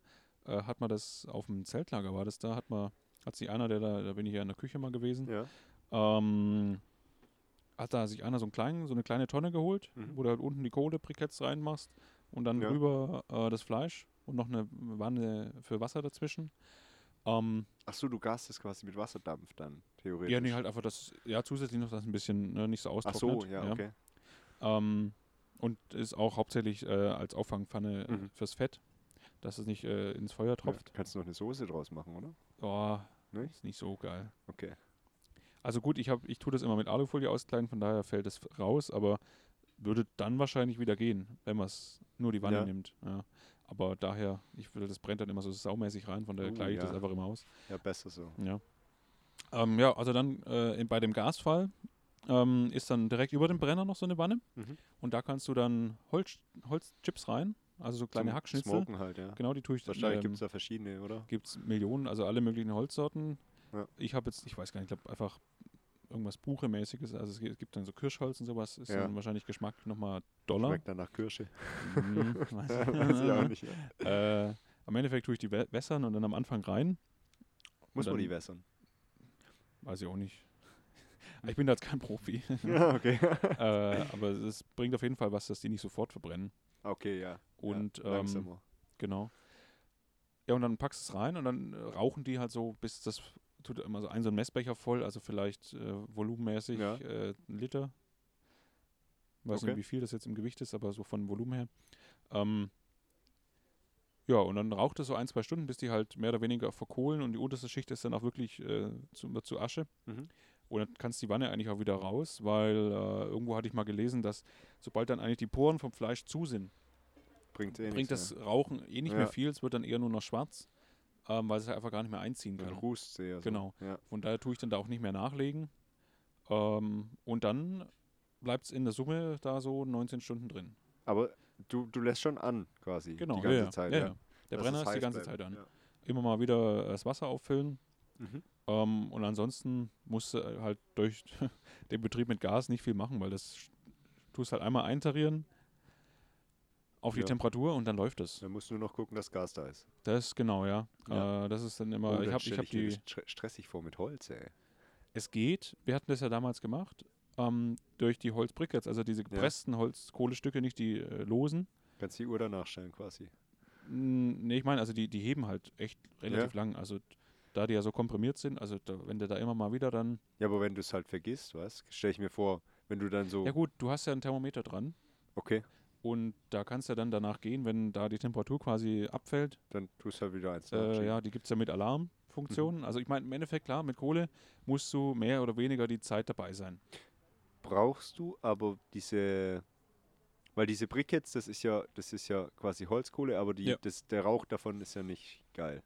äh, hat man das auf dem Zeltlager, war das da, hat man, hat sich einer, der da, da bin ich ja in der Küche mal gewesen, Ja. ähm, hat da sich einer so, einen kleinen, so eine kleine Tonne geholt, Mhm. wo du halt unten die Kohlebriketts reinmachst und dann Ja. drüber äh, das Fleisch und noch eine Wanne für Wasser dazwischen. Ähm, Achso, du gast es quasi mit Wasserdampf dann, theoretisch. ja, nee, halt einfach das, ja, zusätzlich noch das ein bisschen ne, nicht so Ach austrocknet. so, ja, okay. Ähm, und ist auch hauptsächlich äh, als Auffangpfanne Mhm. fürs Fett, dass es nicht äh, ins Feuer Ja, tropft. kannst du noch eine Soße draus machen, oder? Oh, Nicht? ist nicht so geil. Okay. Also gut, ich, hab, ich tue das immer mit Alufolie auskleiden, von daher fällt es raus, aber würde dann wahrscheinlich wieder gehen, wenn man es nur die Wanne Ja. nimmt. Ja. Aber daher, ich will, das brennt dann immer so saumäßig rein, von daher Uh, gleiche ich das ja. einfach immer aus. Ja, besser so. Ja, ähm, ja also dann äh, in, bei dem Gasfall ähm, ist dann direkt über dem Brenner noch so eine Wanne Mhm. und da kannst du dann Holz, Holzchips rein, also so kleine Zum Hackschnitzel. Smoken halt, ja. Genau, die tue ich Wahrscheinlich ähm, gibt es da verschiedene, oder? gibt es Millionen, also alle möglichen Holzsorten. Ja. Ich habe jetzt, ich weiß gar nicht, ich glaube einfach irgendwas Buchemäßiges, also es gibt, dann so Kirschholz und sowas, ist Ja. dann wahrscheinlich Geschmack nochmal Dollar. Schmeckt dann nach Kirsche. Mhm, weiß Weiß ich auch nicht. Ja. Äh, am Endeffekt tue ich die wä- wässern und dann am Anfang rein. Muss man die wässern? Weiß ich auch nicht. Ich bin da jetzt kein Profi. Ja, okay. äh, aber es bringt auf jeden Fall was, dass die nicht sofort verbrennen. okay, ja. Und ja, ähm, langsamer. Genau. Ja, und dann packst du es rein und dann äh, rauchen die halt so, bis das tut immer so ein so ein Messbecher voll, also vielleicht äh, volumenmäßig Ja. äh, ein Liter. Weiß Okay. nicht, wie viel das jetzt im Gewicht ist, aber so von Volumen her. Ähm, ja, und dann raucht es so ein, zwei Stunden, bis die halt mehr oder weniger verkohlen und die unterste Schicht ist dann auch wirklich äh, zu, zu Asche. Mhm. Und dann kannst du die Wanne eigentlich auch wieder raus, weil äh, irgendwo hatte ich mal gelesen, dass sobald dann eigentlich die Poren vom Fleisch zu sind, Bringt eh bringt das Rauchen eh nicht Ja. mehr viel, es wird dann eher nur noch schwarz, ähm, weil es halt einfach gar nicht mehr einziehen mehr. kann. Rußt sehr. So. Genau. Ja. Von daher tue ich dann da auch nicht mehr nachlegen. Ähm, und dann bleibt es in der Summe da so 19 Stunden drin. Aber du, du lässt schon an, quasi. Genau, Die ganze ja. Zeit. ja, Ja. Der Dass Brenner ist die ganze bleibt. Zeit an. Immer mal wieder äh, das Wasser auffüllen. Mhm. Ähm, und ansonsten musst du halt durch den Betrieb mit Gas nicht viel machen, weil das tust halt einmal eintarieren auf die Ja. Temperatur und dann läuft es. Dann musst du nur noch gucken, dass Gas da ist. Das ist genau, ja. Ja. Äh, das ist dann Oh, immer, ich dann habe ich hab die, stressig vor mit Holz, ey. es geht, wir hatten das ja damals gemacht, ähm, durch die Holzbrickets, also diese gepressten Holzkohlestücke, nicht die äh, losen. Kannst die Uhr danach stellen, quasi. Mm, Nee, ich meine, also die, die heben halt echt relativ lang. Also da die ja so komprimiert sind, also da, wenn du da immer mal wieder dann. Ja, aber wenn du es halt vergisst, was? Stell ich mir vor, wenn du dann so. Ja gut, du hast ja ein Thermometer dran Okay, und da kannst du dann danach gehen, wenn da die Temperatur quasi abfällt. dann tust du halt wieder eins Äh, ja, die gibt es ja mit Mhm. Alarmfunktionen. Also ich meine, im Endeffekt klar, mit Kohle musst du mehr oder weniger die Zeit dabei sein. Brauchst du aber diese. Weil diese Briquettes, das ist ja, das ist ja quasi Holzkohle, aber die, Ja. das, der Rauch davon ist ja nicht geil.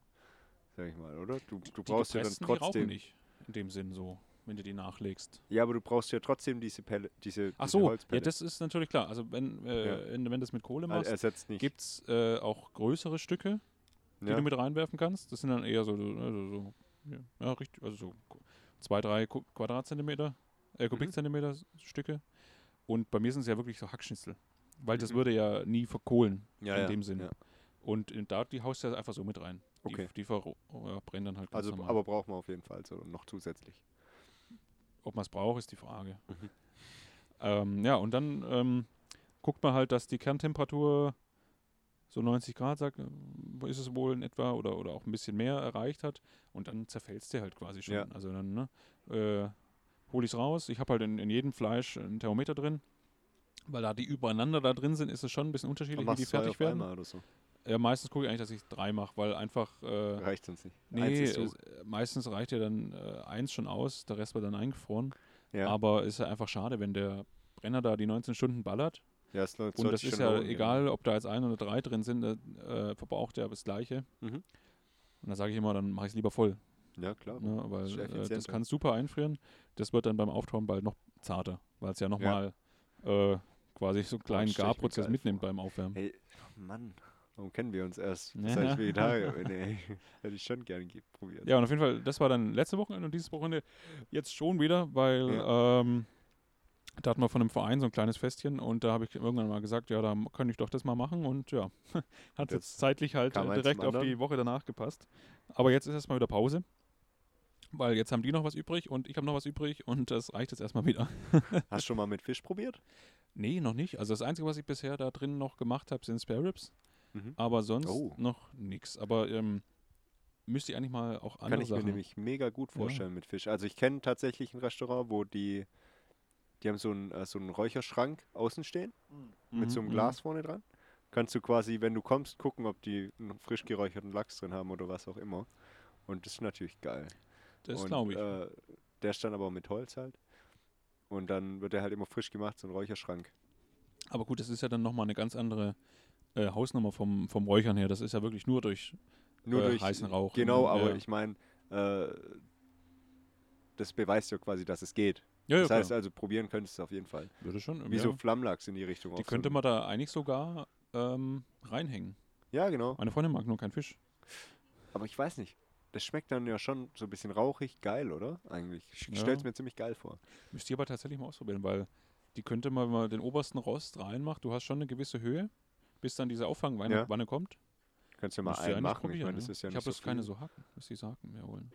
Sag ich mal, oder? Du, du Die brauchst ja dann gepressten, die rauchen trotzdem. nicht. In dem Sinn so, wenn du die nachlegst. Ja, aber du brauchst ja trotzdem diese Pelle, diese, Ach diese so, ja, Holzpelle. das ist natürlich klar. Also wenn, äh, Ja. wenn, wenn du das mit Kohle Also machst, gibt es äh, auch größere Stücke, die ja. du mit reinwerfen kannst. Das sind dann eher so, so, so, ja, ja, richtig, also so zwei, drei Quadratzentimeter, äh, Kubikzentimeter S- Stücke. Und bei mir sind es ja wirklich so Hackschnitzel. Weil das Mhm. würde ja nie verkohlen ja, in ja, dem Sinn. Ja. Und in, da, die haust du ja einfach so mit rein. Die, Okay. die verro- ja, brennen dann halt ganz Also, normal. aber braucht man auf jeden Fall so noch zusätzlich. Ob man es braucht, ist die Frage. Mhm. Ähm, ja, und dann ähm, guckt man halt, dass die Kerntemperatur so 90 Grad, sagt, äh, ist es wohl in etwa, oder, oder auch ein bisschen mehr erreicht hat. Und dann zerfällt es dir halt quasi schon. Ja. Also dann ne, äh, hole ich es raus. Ich habe halt in, in jedem Fleisch ein Thermometer drin. Weil da die übereinander da drin sind, ist es schon ein bisschen unterschiedlich, wie die fertig werden. so. Ja, meistens gucke ich eigentlich, dass ich drei mache, weil einfach. Äh, Reicht uns nicht. nee, äh, meistens reicht ja dann äh, eins schon aus, der Rest wird dann eingefroren. ja. Aber ist ja einfach schade, wenn der Brenner da die 19 Stunden ballert. ja, es sollte Und das ist ja lohnen, egal, ob da jetzt ein oder drei drin sind, äh, verbraucht er das Gleiche. Mhm. Und da sage ich immer, dann mache ich es lieber voll. Ja, klar. Ne, weil ist äh, das effizienter. kann super einfrieren. Das wird dann beim Auftauen bald noch zarter, weil es ja nochmal äh, quasi so einen kleinen Garprozess mitnimmt beim Aufwärmen. Hey, Mann, warum kennen wir uns erst? Ja. Seit ich Vegetarier ey. Hätte ich schon gerne ge- probiert. Ja, und auf jeden Fall, das war dann letzte Wochenende und dieses Wochenende jetzt schon wieder, weil ähm, da hatten wir von einem Verein so ein kleines Festchen und da habe ich irgendwann mal gesagt, ja, da könnte ich doch das mal machen und ja, hat Jetzt jetzt zeitlich halt direkt auf die. Woche danach gepasst. Aber jetzt ist erstmal wieder Pause, weil jetzt haben die noch was übrig und ich habe noch was übrig und das reicht jetzt erstmal wieder. Hast du schon mal mit Fisch probiert? Nee, noch nicht. Also das Einzige, was ich bisher da drin noch gemacht habe, sind Spare Ribs, Mhm. aber sonst Oh. noch nichts. Aber ähm, müsste ich eigentlich mal auch andere Kann ich Sachen. mir nämlich mega gut Ja. vorstellen mit Fisch. Also ich kenne tatsächlich ein Restaurant, wo die, die haben so einen, äh, so einen Räucherschrank außen stehen, mit so einem Mhm, Glas vorne dran. Kannst du quasi, wenn du kommst, gucken, ob die einen frisch geräucherten Lachs drin haben oder was auch immer. Und das ist natürlich geil. Das glaube ich. Äh, der ist dann aber mit Holz halt. Und dann wird der halt immer frisch gemacht, so ein Räucherschrank. Aber gut, das ist ja dann nochmal eine ganz andere äh, Hausnummer vom, vom Räuchern her. Das ist ja wirklich nur durch. Nur Äh, durch heißen Rauch. Genau, Ja. aber ich meine, äh, das beweist ja quasi, dass es geht. Ja, ja, das heißt klar. also, probieren könntest du auf jeden Fall. Würde schon. Wie ja. so Flammlachs in die Richtung. Die könnte man da eigentlich sogar ähm, reinhängen. Ja, genau. Meine Freundin mag nur keinen Fisch. Aber ich weiß nicht. Das schmeckt dann ja schon so ein bisschen rauchig geil, oder? Eigentlich. Ich Ja. stell's mir ziemlich geil vor. Müsst ihr aber tatsächlich mal ausprobieren, weil die könnte man, wenn man den obersten Rost reinmacht, du hast schon eine gewisse Höhe, bis dann diese Auffangwanne Ja. Kommt. Kannst ja mal einen machen. Ich meine, das ist ja ich habe so keine so Haken, dass die Haken mehr holen.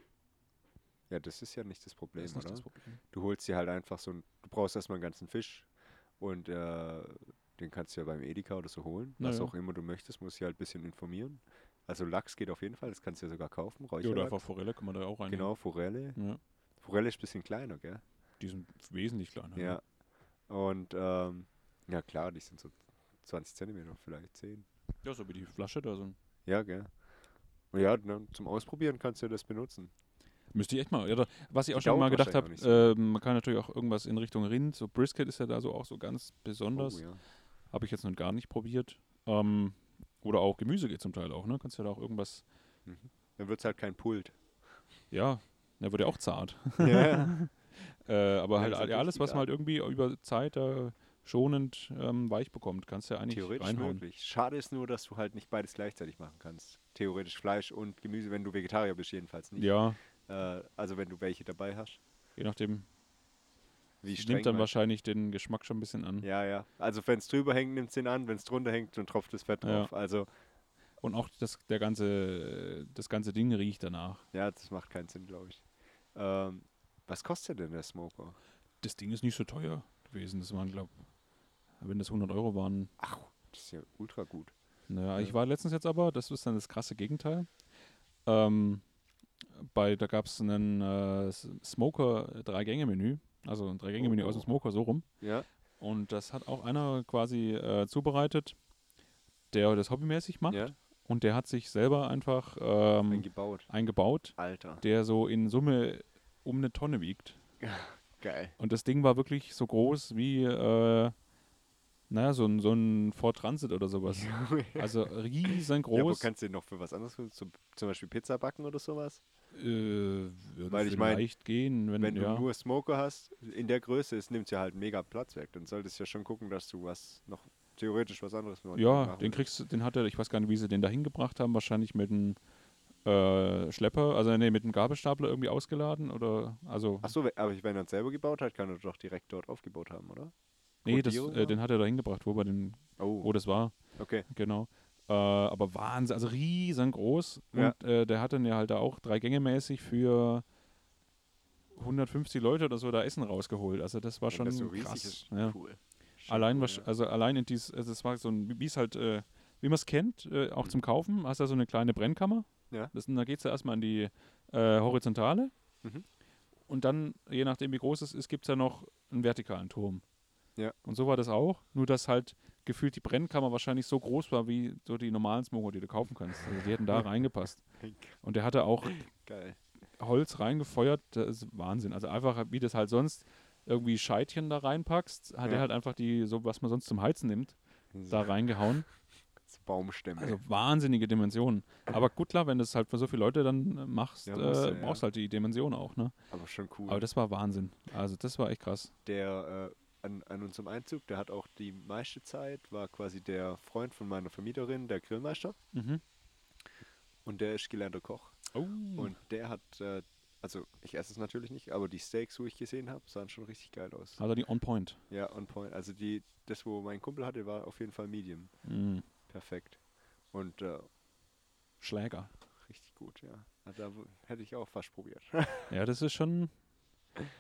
Ja, das ist ja nicht das Problem, Das oder? das Problem. Du holst dir halt einfach so ein, du brauchst erstmal einen ganzen Fisch und äh, den kannst du ja beim Edeka oder so holen. Na was ja. auch immer du möchtest, musst du halt ein bisschen informieren. Also Lachs geht auf jeden Fall, das kannst du ja sogar kaufen. Ja, oder Räucherlachs. einfach Forelle kann man da auch rein. Genau, Forelle. Ja, Forelle ist ein bisschen kleiner, gell? die sind wesentlich kleiner. Ja. Und ähm, ja klar, die sind so 20 Zentimeter, vielleicht 10. ja, so wie die Flasche da. So. Ja, gell. Ja, ne, zum Ausprobieren kannst du das benutzen. Müsste ich echt mal. Ja, da, was ich auch Die schon mal gedacht habe, auch ähm, man kann natürlich auch irgendwas in Richtung Rind. So Brisket ist ja da so auch so ganz besonders. Oh, ja. Habe ich jetzt noch gar nicht probiert. Ähm, oder auch Gemüse geht zum Teil auch, ne? Kannst ja da auch irgendwas. Dann wird es halt kein Pult. Ja, der wird ja auch zart. ja. Äh, aber Ja, halt alles, was man halt irgendwie über Zeit äh, schonend ähm, weich bekommt, kannst du ja eigentlich Theoretisch reinhauen. möglich. Schade ist nur, dass du halt nicht beides gleichzeitig machen kannst. Theoretisch Fleisch und Gemüse, wenn du Vegetarier bist, jedenfalls nicht. Ja, Äh, also wenn du welche dabei hast. je nachdem. Wie streng nimmt dann man- wahrscheinlich den Geschmack schon ein bisschen an. Ja, ja. Also wenn es drüber hängt, nimmt es den an. Wenn es drunter hängt, dann tropft das Fett Ja. drauf. Also Und auch das, der ganze, das ganze Ding riecht danach. ja, das macht keinen Sinn, glaube ich. Ähm, was kostet denn der Smoker? Das Ding ist nicht so teuer gewesen. Das waren, glaube wenn das 100 Euro waren. Ach, das ist ja ultra gut. Naja, ich Ja. war letztens jetzt aber, das ist dann das krasse Gegenteil. Ähm, bei, da gab es einen äh, Smoker-Drei-Gänge-Menü. Also ein Drei-Gänge-Menü aus dem Oh. Smoker, so rum. Ja, Und das hat auch einer quasi äh, zubereitet, der das hobbymäßig macht. ja. Und der hat sich selber einfach ähm, eingebaut. eingebaut, Alter, der so in Summe um eine Tonne wiegt. geil. Und das Ding war wirklich so groß wie, äh, naja, so ein, so ein Ford Transit oder sowas. Also Ja, wo riesengroß. kannst du den noch für was anderes, zum, zum Beispiel Pizza backen oder sowas? äh, würde Weil ich mein, vielleicht gehen, wenn, Wenn ja. du nur Smoker hast, in der Größe, es nimmt ja halt mega Platz weg. Dann solltest du ja schon gucken, dass du was noch theoretisch was anderes noch Ja, machen den kriegst du, den hat er, ich weiß gar nicht, wie sie den da hingebracht haben, wahrscheinlich mit einem äh, Schlepper, also nee, mit einem Gabelstapler irgendwie ausgeladen oder, also, Achso, aber wenn er es selber gebaut hat, kann er doch direkt dort aufgebaut haben, oder? Nee, das, äh, den hat er da hingebracht, wo den, Oh, wo das war, okay. genau. Äh, aber Wahnsinn, also riesengroß Ja. und äh, der hat dann ja halt da auch drei Gänge mäßig für 150 Leute oder so da Essen rausgeholt, also das war schon das so riesig krass. ist, ja. cool. Allein, cool, ja. also allein in dies, also es war so ein, wie es halt, äh, wie man es kennt, äh, auch zum Kaufen, hast du so eine kleine Brennkammer. Ja. Das, da geht es ja erstmal in die äh, horizontale. Mhm. Und dann, je nachdem wie groß es ist, gibt es ja noch einen vertikalen Turm. Ja. Und so war das auch, nur dass halt gefühlt die Brennkammer wahrscheinlich so groß war, wie so die normalen Smoker, die du kaufen kannst. Also die hätten da reingepasst. Und der hatte auch Geil. Holz reingefeuert, das ist Wahnsinn. Also einfach, wie das halt sonst irgendwie Scheitchen da reinpackst, hat Ja. er halt einfach die, so was man sonst zum Heizen nimmt, da reingehauen. So Baumstämme. Also wahnsinnige Dimensionen. Aber gut, klar, wenn du es halt für so viele Leute dann machst, Ja, äh, ja. brauchst halt die Dimension auch, ne? aber schon cool. Aber das war Wahnsinn. Also das war echt krass. der äh, an, an unserem Einzug, der hat auch die meiste Zeit, war quasi der Freund von meiner Vermieterin, der Grillmeister. Mhm. Und der ist gelernter Koch. Oh. Und der hat, äh, also ich esse es natürlich nicht, aber die Steaks, wo ich gesehen habe, sahen schon richtig geil aus. also die On Point. Ja, on point. Also die, das, wo mein Kumpel hatte, war auf jeden Fall Medium. Mhm. Perfekt. Und äh, Schläger. richtig gut, ja. Also Da hätte ich auch fast probiert. Ja, das ist schon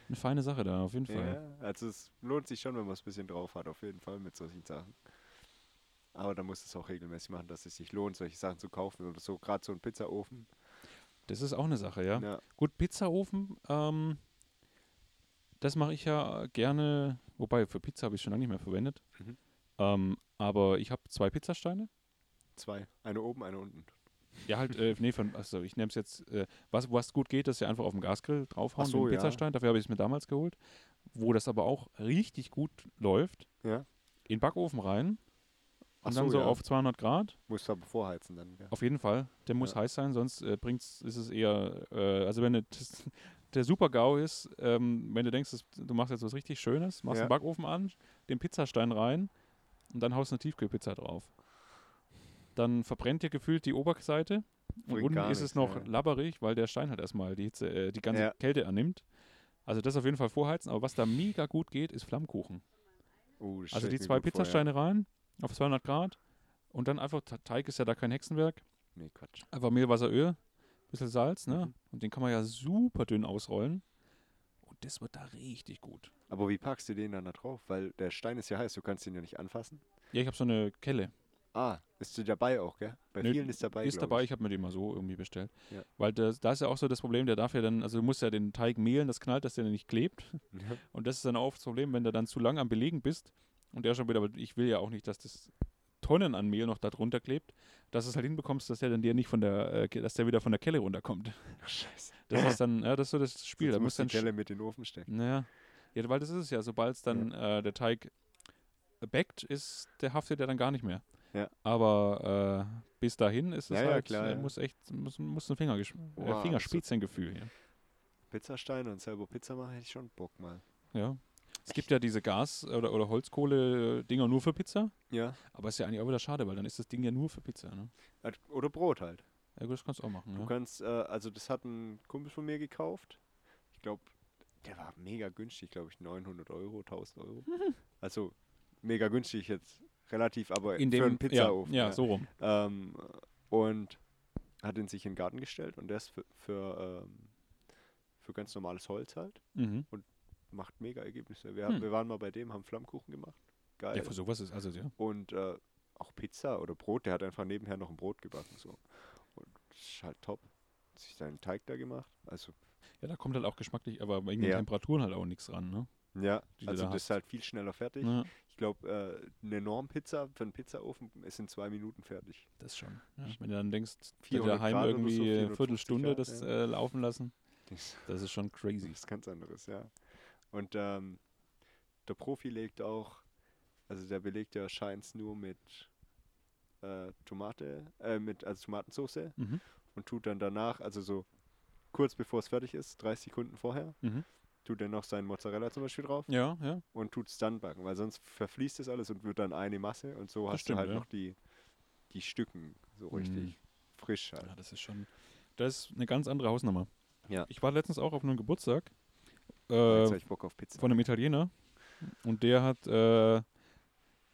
eine feine Sache da, auf jeden Fall. ja, also es lohnt sich schon, wenn man es ein bisschen drauf hat, auf jeden Fall mit solchen Sachen. Aber da muss es auch regelmäßig machen, dass es sich lohnt, solche Sachen zu kaufen oder so. Gerade so ein Pizzaofen. Das ist auch eine Sache, ja. Ja. Gut, Pizzaofen, ähm, das mache ich ja gerne, wobei für Pizza habe ich schon lange nicht mehr verwendet. Mhm. Ähm, aber ich habe zwei Pizzasteine. Zwei. Eine oben, eine unten. Ja, halt, äh, nee, von, achso, ich nehme es jetzt, äh, was, was gut geht, ist ja einfach auf dem Gasgrill draufhauen, Ach so, den ja. Pizzastein, dafür habe ich es mir damals geholt. Wo das aber auch richtig gut läuft, Ja. in den Backofen rein und dann so ja. auf 200 Grad. Musst du aber vorheizen dann. Ja. Auf jeden Fall, der muss heiß sein, sonst äh, bringt's, ist es eher, äh, also wenn das, der Super-GAU ist, ähm, wenn du denkst, das, du machst jetzt was richtig Schönes, machst den Backofen an, den Pizzastein rein und dann haust eine Tiefkühlpizza drauf. Dann verbrennt dir gefühlt die Oberseite und Bringt unten ist es noch ja. labberig, weil der Stein halt erstmal die, Hitze, äh, die ganze Ja. Kälte annimmt. Also das auf jeden Fall vorheizen, aber was da mega gut geht, ist Flammkuchen. Oh, Also die zwei gut vor, Pizzasteine rein auf 200 Grad und dann einfach, Te- Teig ist ja da kein Hexenwerk. Nee, Quatsch. Einfach Mehl, Wasser, Öl, bisschen Salz, ne? Mhm. Und den kann man ja super dünn ausrollen. Und das wird da richtig gut. Aber wie packst du den dann da drauf? Weil der Stein ist ja heiß, du kannst ihn ja nicht anfassen. Ja, ich habe so eine Kelle. Ah, ist die dabei auch, gell? Bei Nö, vielen ist dabei. ist dabei, Ich. ich habe mir die mal so irgendwie bestellt. Ja. Weil das, da ist ja auch so das Problem, der darf ja dann, also du musst ja den Teig mehlen, das knallt, dass der nicht klebt. Ja. Und das ist dann auch das Problem, wenn du dann zu lang am Belegen bist und der schon wieder, aber ich will ja auch nicht, dass das Tonnen an Mehl noch da drunter klebt, dass du es halt hinbekommst, dass der dann dir nicht von der, äh, dass der wieder von der Kelle runterkommt. Scheiße. Das ist dann, ja, das ist so das Spiel. Sonst Da musst du dann die Kelle mit in den Ofen stecken. Naja. Ja, weil das ist es ja. Sobald es dann äh, der Teig backt, ist der haftet ja dann gar nicht mehr. Ja. Aber äh, bis dahin ist es Ja, ja, halt, klar, äh, ja. muss echt, muss, muss ein Finger äh, Wow, Fingerspitzengefühl hier. Pizzasteine und selber Pizza machen, hätte ich schon Bock mal. Ja. Es gibt ja diese Gas- oder, oder Holzkohle-Dinger nur für Pizza, Ja. aber ist ja eigentlich auch wieder schade, weil dann ist das Ding ja nur für Pizza. Ne? Äh, Oder Brot halt. Ja, gut, das kannst du auch machen. Du Ja. kannst, äh, also das hat ein Kumpel von mir gekauft. Ich glaube, der war mega günstig, glaube ich, 900 Euro, 1000 Euro. also mega günstig jetzt, relativ, aber In für dem einen Pizzaofen. Ja, ja, so rum. Ähm, und hat ihn sich in den Garten gestellt und der ist für, für, ähm, für ganz normales Holz halt. Mhm. Macht mega Ergebnisse. Wir, Hm. wir waren mal bei dem, haben Flammkuchen gemacht. Geil. Ja, für sowas ist also ja. und äh, auch Pizza oder Brot, der hat einfach nebenher noch ein Brot gebacken. So. Und das ist halt top. Hat sich seinen Teig da gemacht. Also, Ja, da kommt halt auch geschmacklich, aber wegen Ja. den Temperaturen halt auch nichts ran. Ne? ja, Die also da das ist hast. halt viel schneller fertig. Ja, glaube, äh, eine Normpizza für einen Pizzaofen ist in zwei Minuten fertig. das schon. Ja. Wenn du dann denkst, 400 daheim Grad oder so, irgendwie eine 450 Viertelstunde Grad, das ja. äh, laufen lassen, Das das ist schon crazy. ist ganz anderes, ja. Und ähm, der Profi legt auch, also der belegt ja Scheins nur mit äh, Tomate, äh, mit, also Tomatensauce Mhm. und tut dann danach, also so kurz bevor es fertig ist, 30 Sekunden vorher, Mhm. Tut er noch seinen Mozzarella zum Beispiel drauf Ja, ja. und tut es dann backen, weil sonst verfließt das alles und wird dann eine Masse und so Das hast stimmt, du halt ja. noch die, die Stücken so Mhm. richtig frisch halt. Ja, das ist schon. Das ist eine ganz andere Hausnummer. Ja. Ich war letztens auch auf einem Geburtstag Jetzt äh, hab ich Bock auf Pizza. von einem Italiener und der hat äh,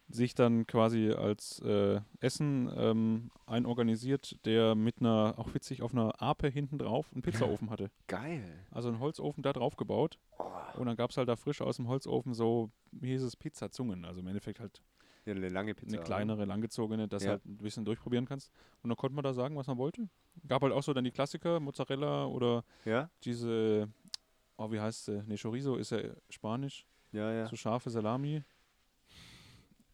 sich dann quasi als äh, Essen ähm, einorganisiert, der mit einer, auch witzig, auf einer Ape hinten drauf einen Pizzaofen hatte. Geil. Also einen Holzofen da drauf gebaut. Oh, Und dann gab es halt da frisch aus dem Holzofen so, wie hieß es, Pizzazungen. Also im Endeffekt halt ja, eine lange Pizza. eine kleinere, langgezogene, dass Ja. halt ein bisschen durchprobieren kannst. Und dann konnte man da sagen, was man wollte. Gab halt auch so dann die Klassiker, Mozzarella oder Ja? diese, oh, wie heißt sie? Ne, Chorizo ist ja Spanisch. Ja, ja. So scharfe Salami.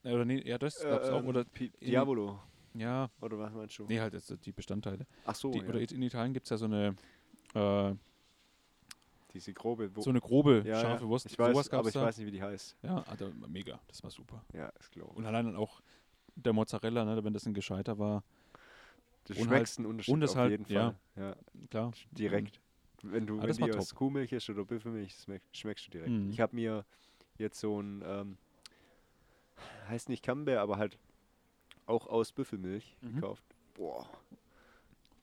Äh, Oder nee, ja, das Äh, gab's auch. ähm, Oder, Pi- in- Diavolo. ja, Oder was meinst du? nee, halt jetzt die Bestandteile. Ach so, Die, ja. Oder in Italien gibt es ja so eine, äh, diese grobe. So eine grobe ja, scharfe ja. Wurst. Ich weiß, aber ich da. weiß nicht, wie die heißt. Ja, also mega. Das war super. Ja, ist klar. Und allein dann auch der Mozzarella, ne, wenn das ein gescheiter war, Du und schmeckst einen Unterschied und es auf halt- jeden. Fall. Ja, klar. direkt. Wenn du Ah, wenn das die aus. Kuhmilch ist oder Büffelmilch, schmeck, schmeckst du direkt. Mhm. Ich habe mir jetzt so ein, ähm, heißt nicht Camembert, aber halt auch aus Büffelmilch Mhm. gekauft. Boah.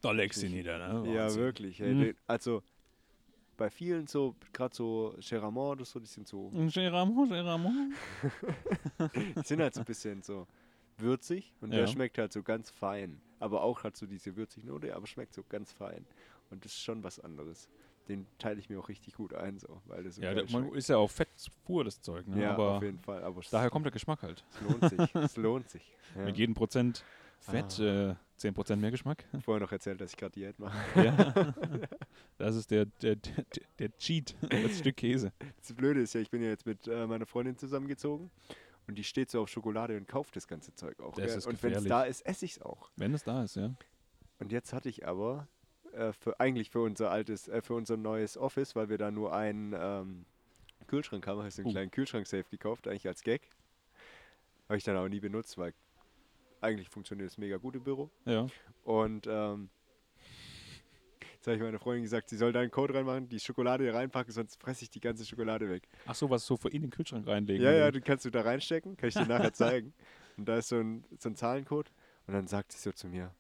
Da legst du nieder, ne? Ja, Wahnsinn. wirklich. Ey, Mhm. Also bei vielen so, gerade so Cheramont oder so, die sind so, Und Geramon, Geramon. die sind halt so ein bisschen so würzig und Ja. der schmeckt halt so ganz fein. Aber auch hat so diese würzige Note, aber schmeckt so ganz fein. Und das ist schon was anderes. Den teile ich mir auch richtig gut ein, so, weil das so Ja, der, man ist ja auch fett pur, das Zeug, ne? Ja, aber auf jeden Fall. Aber daher kommt der Geschmack halt. es lohnt sich. es lohnt sich. Ja. Mit jedem Prozent Fett, Ah. äh, 10% mehr Geschmack. Vorher noch erzählt, dass ich gerade Diät mache. ja. Das ist der, der, der, der Cheat, das Stück Käse. Das Blöde ist ja, ich bin ja jetzt mit äh, meiner Freundin zusammengezogen und die steht so auf Schokolade und kauft das ganze Zeug auch. Das gell? ist und wenn es da ist, esse ich es auch. Wenn es da ist, ja. Und jetzt hatte ich aber äh, für, eigentlich für unser altes, äh, für unser neues Office, weil wir da nur einen ähm, Kühlschrank haben, habe ich so einen Uh. kleinen Kühlschrank-Safe gekauft, eigentlich als Gag. Habe ich dann aber nie benutzt, weil eigentlich funktioniert es mega gut im Büro. Ja. Und ähm, jetzt habe ich meiner Freundin gesagt, sie soll da einen Code reinmachen, die Schokolade hier reinpacken, sonst fresse ich die ganze Schokolade weg. Ach so, was so für in den Kühlschrank reinlegen. Ja, ja, den kannst du da reinstecken, kann ich dir nachher zeigen. Und da ist so ein, so ein Zahlencode. Und dann sagt sie so zu mir,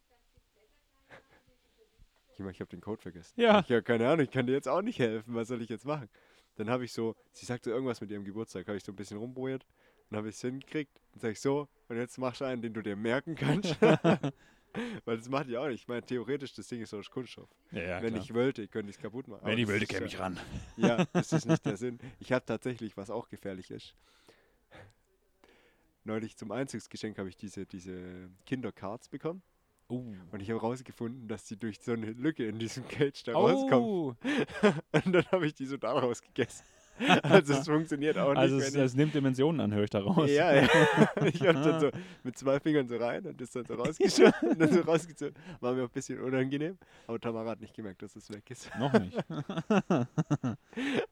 Kima, ich habe den Code vergessen. Ja. Ich habe keine Ahnung, ich kann dir jetzt auch nicht helfen. Was soll ich jetzt machen? Dann habe ich so, sie sagte irgendwas mit ihrem Geburtstag, habe ich so ein bisschen rumprobiert. Dann habe ich es hingekriegt. Dann sage ich so, und jetzt machst du einen, den du dir merken kannst. Weil das macht ja auch nicht. Ich meine, theoretisch, das Ding ist aus Kunststoff. ja, ja Wenn klar. ich wollte, könnte ich es kaputt machen. Wenn Aber ich wollte, käme ja- ich ran. ja, das ist nicht der Sinn. Ich habe tatsächlich, was auch gefährlich ist. Neulich zum Einzugsgeschenk habe ich diese, diese Kindercards bekommen. Oh. Und ich habe rausgefunden, dass die durch so eine Lücke in diesem Cage da. Oh. Und dann habe ich die so daraus gegessen. Also es funktioniert auch nicht. Also es, es nimmt Dimensionen an, höre ich daraus. ja, ja. Ich habe dann so mit zwei Fingern so rein und das dann so rausgeschoben und dann so rausgezogen. War mir auch ein bisschen unangenehm. Aber Tamara hat nicht gemerkt, dass es weg ist. Noch nicht.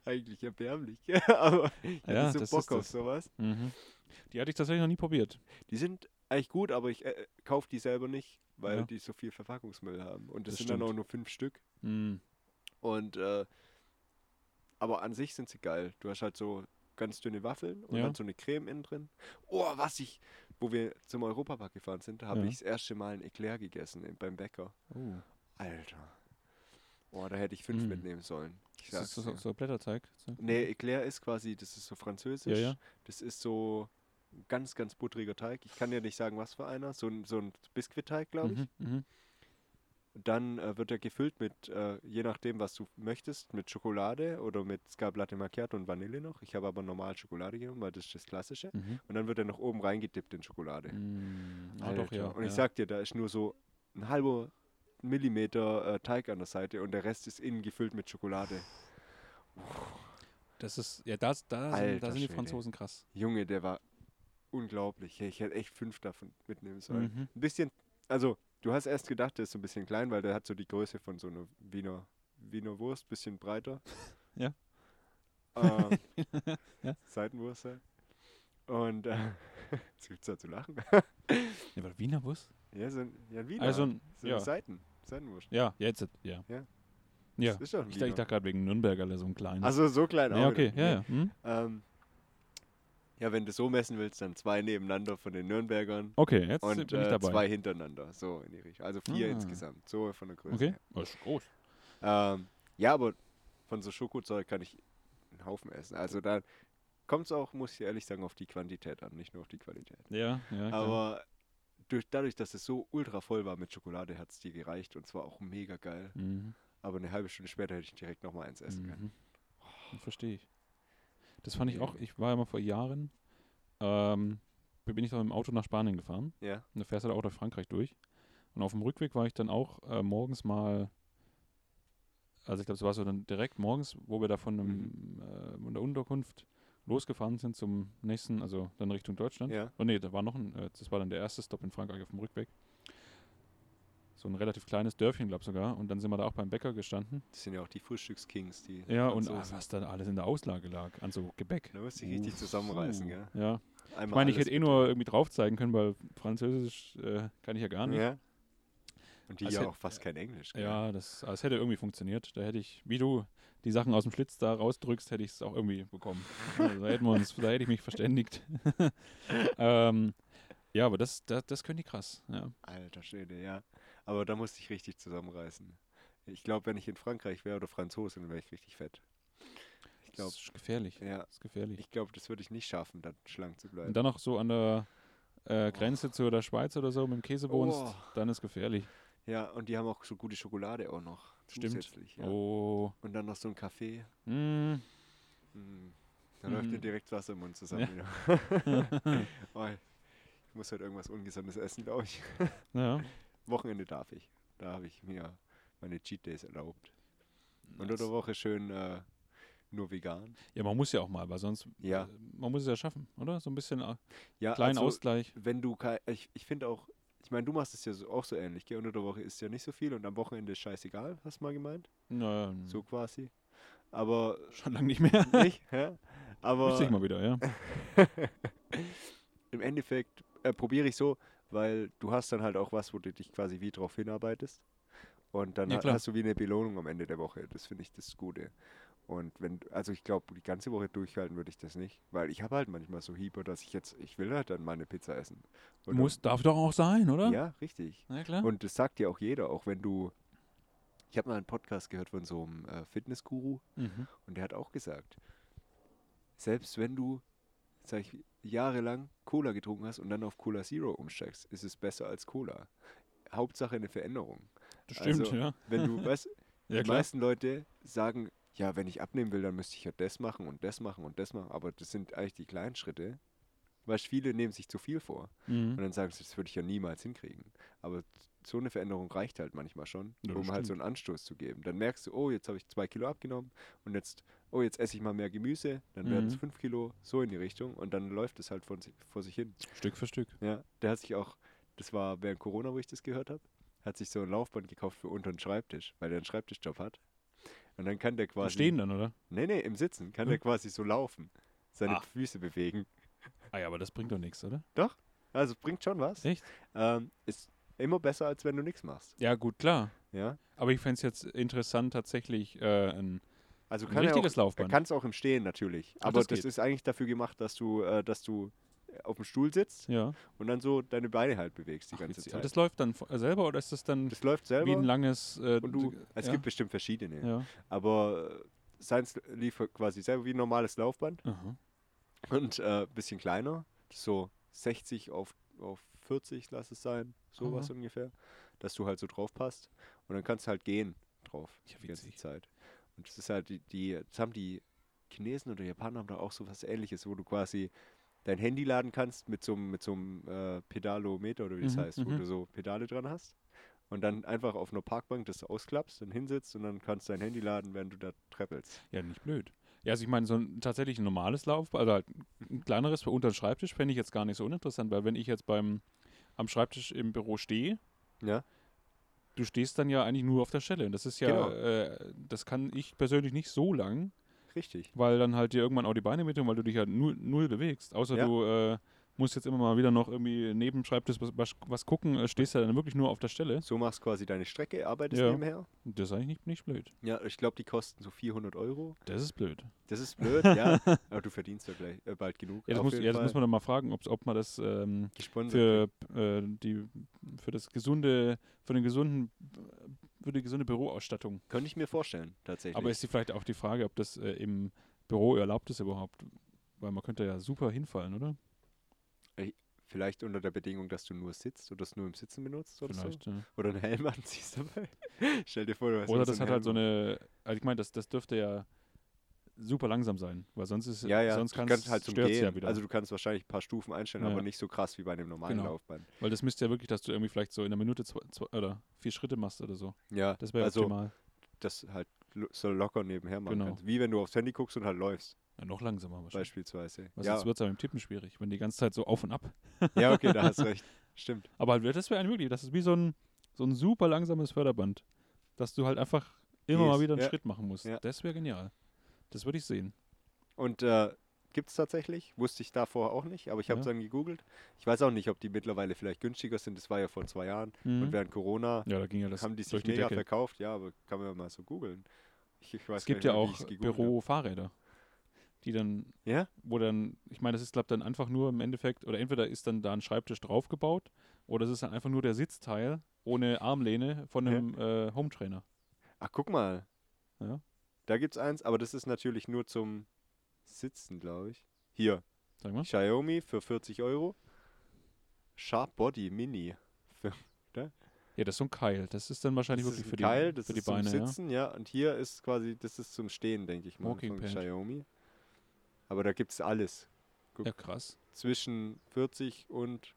Eigentlich erbärmlich. Aber ich hatte Ja, so Bock ist auf sowas. Mhm. Die hatte ich tatsächlich noch nie probiert. Die sind eigentlich gut, aber ich äh, kaufe die selber nicht, weil Ja. die so viel Verpackungsmüll haben. Und das, Das sind dann stimmt. auch nur fünf Stück. Mhm. Und äh, aber an sich sind sie geil. Du hast halt so ganz dünne Waffeln und Ja. dann so eine Creme innen drin. Oh, was ich, wo wir zum Europapark gefahren sind, habe Ja. ich das erste Mal ein Eclair gegessen beim Bäcker. Oh. Alter. Boah, da hätte ich fünf Mm. mitnehmen sollen. Ich Ist das so, so Blätterteig? So? Nee, Eclair ist quasi, das ist so französisch. Ja. Das ist so ganz, ganz buttriger Teig. Ich kann ja nicht sagen, was für einer. So ein, so ein Biskuitteig, glaube ich. Mhm, mhm. Dann äh, wird er gefüllt mit, äh, je nachdem, was du möchtest, mit Schokolade oder mit Scarp Latte Macchiato und Vanille noch. Ich habe aber normal Schokolade genommen, weil das ist das Klassische. Mhm. Und dann wird er noch oben reingedippt in Schokolade. Mm, ah, doch, ja. Und ja. ich sag dir, da ist nur so ein halber Millimeter äh, Teig an der Seite und der Rest ist innen gefüllt mit Schokolade. das ist, ja, das, da, sind, da sind die. Franzosen krass. Junge, der war unglaublich. Ich hätte echt fünf davon mitnehmen sollen. Mhm. Ein bisschen, also du hast erst gedacht, der ist so ein bisschen klein, weil der hat so die Größe von so einer Wiener, Wiener Wurst, bisschen breiter. Ja. Ähm, Ja. Seitenwurst halt. Und äh, es gibt's da zu lachen. Ja, war Wiener Wurst? ja, so ein, ja, Wiener. Also, ein- so ja. Seiten, Seitenwurst. Ja, jetzt, ja. Ja. Ja. Ich, dachte- ich dachte gerade wegen Nürnberger, so ein kleines. Also so klein auch ja, okay, wieder. ja, Nee. ja. Hm? Ähm, ja, wenn du so messen willst, dann zwei nebeneinander von den Nürnbergern Okay, jetzt und bin ich äh, dabei. zwei hintereinander. So in die Richtung. Also vier Ah. insgesamt. So von der Größe. Okay, her. das ist groß. Ähm, ja, aber von so Schokozeug kann ich einen Haufen essen. Also da kommt es auch, muss ich ehrlich sagen, auf die Quantität an, nicht nur auf die Qualität. Ja, ja. klar. Aber durch, dadurch, dass es so ultra voll war mit Schokolade, hat es dir gereicht und zwar auch mega geil. Mhm. Aber eine halbe Stunde später hätte ich direkt nochmal eins essen können. Mhm. Verstehe ich. Das fand ich auch, ich war ja mal vor Jahren, ähm, bin ich dann mit dem Auto nach Spanien gefahren. Ja. Und da fährst du halt auch durch Frankreich durch. Und auf dem Rückweg war ich dann auch äh, morgens mal, also ich glaube, es war so dann direkt morgens, wo wir da von, einem, Mhm. äh, von der Unterkunft losgefahren sind zum nächsten, also dann Richtung Deutschland. Ja. Oh nee, da war noch ein, äh, das war dann der erste Stop in Frankreich auf dem Rückweg. So ein relativ kleines Dörfchen, glaube ich sogar. Und dann sind wir da auch beim Bäcker gestanden. Das sind ja auch die Frühstückskings, die. Ja, und ah, was da alles in der Auslage lag, an so Gebäck. Da musst du dich richtig Uff, zusammenreißen, gell? Ja. Einmal Ich meine, ich hätte eh nur irgendwie drauf zeigen können, weil Französisch äh, kann ich ja gar nicht. Ja. Und die Also ja hätt- auch fast kein Englisch. gell? Ja, das, es hätte irgendwie funktioniert. Da hätte ich, wie du die Sachen aus dem Schlitz da rausdrückst, hätte ich es auch irgendwie bekommen. Also da, hätten wir uns, da hätte ich mich verständigt. ähm, ja, aber das, das, das können die krass. Ja. Alter Schwede, ja. Aber da musste ich richtig zusammenreißen. Ich glaube, wenn ich in Frankreich wäre oder Franzose, dann wäre ich richtig fett. Ich glaube, das ist gefährlich. ja. Das ist gefährlich. Ich glaube, das würde ich nicht schaffen, dann schlank zu bleiben. Und dann noch so an der äh, Grenze zu der Schweiz oder so mit dem Käse wohnst, Oh. dann ist gefährlich. ja, und die haben auch so gute Schokolade auch noch. Stimmt. Ja. Oh. Und dann noch so ein Kaffee. Mm. Mm. Da läuft mir Mhm. direkt Wasser im Mund zusammen. wieder. oh, ich muss halt irgendwas Ungesundes essen, glaube ich. Ja. Wochenende darf ich. Da habe ich mir meine Cheat Days erlaubt. Und Nice. unter Woche schön äh, nur vegan. Ja, man muss ja auch mal, weil sonst, Ja. äh, man muss es ja schaffen, oder? So ein bisschen äh, Ja, kleinen also, Ausgleich. wenn du ich, ich finde auch, ich meine, du machst es ja so, auch so ähnlich, gell? Unter der Woche ist ja nicht so viel und am Wochenende ist scheißegal, hast du mal gemeint? Naja, So quasi. Aber schon lange nicht mehr. nicht, ja? Aber Müsste ich mal wieder, ja. im Endeffekt äh, probiere ich so, weil du hast dann halt auch was, wo du dich quasi wie drauf hinarbeitest. Und dann Ja, hast du wie eine Belohnung am Ende der Woche. Das finde ich das Gute. Und wenn, also ich glaube, die ganze Woche durchhalten würde ich das nicht, weil ich habe halt manchmal so Hieber, dass ich jetzt, ich will halt dann meine Pizza essen. Und dann- Muss, darf doch auch sein, oder? Ja, richtig. Na klar. Und das sagt ja auch jeder, auch wenn du. Ich habe mal einen Podcast gehört von so einem äh, Fitnessguru mhm. und der hat auch gesagt, selbst wenn du, sag ich, jahrelang Cola getrunken hast und dann auf Cola Zero umsteigst, ist es besser als Cola. Hauptsache eine Veränderung. Das stimmt, also, ja. Wenn du, weißt, Ja, die klar. meisten Leute sagen, ja, wenn ich abnehmen will, dann müsste ich ja das machen und das machen und das machen, aber das sind eigentlich die kleinen Schritte. Weißt, viele nehmen sich zu viel vor. Und Mhm. dann sagen sie, das würde ich ja niemals hinkriegen. Aber so eine Veränderung reicht halt manchmal schon, Ja, um halt so einen Anstoß zu geben. Dann merkst du, oh, jetzt habe ich zwei Kilo abgenommen und jetzt, oh, jetzt esse ich mal mehr Gemüse, dann werden es Mhm. fünf Kilo, so in die Richtung und dann läuft es halt von, vor sich hin. Stück für Stück. Ja, der hat sich auch, das war während Corona, wo ich das gehört habe, hat sich so ein Laufband gekauft für unter den Schreibtisch, weil der einen Schreibtischjob hat. Und dann kann der Im quasi. Stehen dann, oder? Nee, nee, im Sitzen kann Hm? der quasi so laufen, seine Ah. Füße bewegen. Ah ja, aber das bringt doch nichts, oder? Also bringt schon was. Echt? Ähm, ist immer besser, als wenn du nichts machst. Ja, gut, klar. Ja. Aber ich fände es jetzt interessant, tatsächlich äh, ein, Also ein kann er auch, richtiges Laufband. kann es auch im Stehen natürlich. Ach, Aber das das, ist eigentlich dafür gemacht, dass du, äh, dass du auf dem Stuhl sitzt ja. und dann so deine Beine halt bewegst die Ach, ganze Zeit. das läuft dann selber oder ist das dann Das läuft wie ein selber langes. Äh, und du, es ja? gibt bestimmt verschiedene. Ja. Aber äh, seins lief quasi selber wie ein normales Laufband Aha. und ein äh, bisschen kleiner. So 60 auf, auf 40, lass es sein, sowas Aha. ungefähr. Dass du halt so drauf passt. Und dann kannst du halt gehen drauf Ja, die ganze. Zeit. Und das ist halt die, die, das haben die Chinesen oder Japaner haben da auch so was ähnliches, wo du quasi dein Handy laden kannst mit so einem mit so einem, äh, Pedalometer oder wie das Mhm, heißt, wo mhm. du so Pedale dran hast. Und dann einfach auf einer Parkbank das ausklappst, dann hinsitzt und dann kannst du dein Handy laden, während du da treppelst. ja, nicht blöd. Ja, also ich meine, so ein tatsächlich ein normales Lauf, also halt ein kleineres für unter den Schreibtisch fände ich jetzt gar nicht so uninteressant, weil wenn ich jetzt beim am Schreibtisch im Büro stehe, Ja, du stehst dann ja eigentlich nur auf der Stelle. Und das ist ja, Genau. äh, das kann ich persönlich nicht so lang, richtig. weil dann halt dir irgendwann auch die Beine mit tun, weil du dich halt null, null bewegst. Außer Ja. du äh, musst jetzt immer mal wieder noch irgendwie neben Schreibtisch was, was, was gucken, äh, stehst ja dann wirklich nur auf der Stelle. So machst quasi deine Strecke, arbeitest Ja. nebenher. Das ist eigentlich nicht, nicht blöd. Ja, ich glaube, die kosten so 400 Euro. Das ist blöd. Das ist blöd, ja. Aber du verdienst ja gleich äh, bald genug. Ja, das, muss, ja, das muss man dann mal fragen, ob man das ähm, für, äh, die, für das gesunde, für den gesunden, für die gesunde Büroausstattung. Könnte ich mir vorstellen, tatsächlich. Aber ist die vielleicht auch die Frage, ob das äh, im Büro erlaubt ist überhaupt? Weil man könnte ja super hinfallen, oder? Vielleicht unter der Bedingung, dass du nur sitzt oder es nur im Sitzen benutzt oder Vielleicht. so. Ja. Oder einen Helm anziehst dabei. Stell dir vor, du hast Oder das hat einen halt so Helm eine, also ich meine, das, das dürfte ja super langsam sein, weil sonst ist Ja, ja, sonst du kann's, kannst halt zum Gehen. ja wieder. Also du kannst wahrscheinlich ein paar Stufen einstellen, Ja. aber nicht so krass wie bei einem normalen Genau. Laufband. weil das müsste ja wirklich, dass du irgendwie vielleicht so in einer Minute zwei, zwei, oder vier Schritte machst oder so. Ja, Das wäre also optimal. das halt so locker nebenher machen Genau. kannst. Wie wenn du aufs Handy guckst und halt läufst. Ja, noch langsamer wahrscheinlich. beispielsweise. Was ja. wird es beim Tippen schwierig, wenn die ganze Zeit so auf und ab. ja, okay, da hast recht. Stimmt. Aber halt, das wäre eine Möglichkeit. Das ist wie so ein, so ein super langsames Förderband, dass du halt einfach immer mal Gehst, wieder einen ja. Schritt machen musst. Ja. Das wäre genial. Das würde ich sehen. Und äh, gibt es tatsächlich, wusste ich davor auch nicht, aber ich habe es Ja. dann gegoogelt. Ich weiß auch nicht, ob die mittlerweile vielleicht günstiger sind. Das war ja vor zwei Jahren. Mhm. Und während Corona Ja, da ging ja das haben die sich die mega Decke. verkauft. Ja, aber kann man mal so googeln. Ich, ich Es gibt ja auch. Bürofahrräder, die dann, Ja? wo dann, ich meine, das ist, glaube dann einfach nur im Endeffekt, oder entweder ist dann da ein Schreibtisch draufgebaut, oder es ist dann einfach nur der Sitzteil ohne Armlehne von Ja. einem äh, Hometrainer. Ach, guck mal. Ja. Da gibt's eins, aber das ist natürlich nur zum Sitzen, glaube ich. Hier, Sag mal. Xiaomi für 40 Euro. Sharp Body Mini. Ja, das ist so ein Keil. Das ist dann wahrscheinlich Das ist wirklich für die, Keil, das für die ist Beine, zum ja. Sitzen, ja. Und hier ist quasi, das ist zum Stehen, denke ich mal, Walking von. Xiaomi. Aber da gibt's alles. Ja, krass. Zwischen 40 und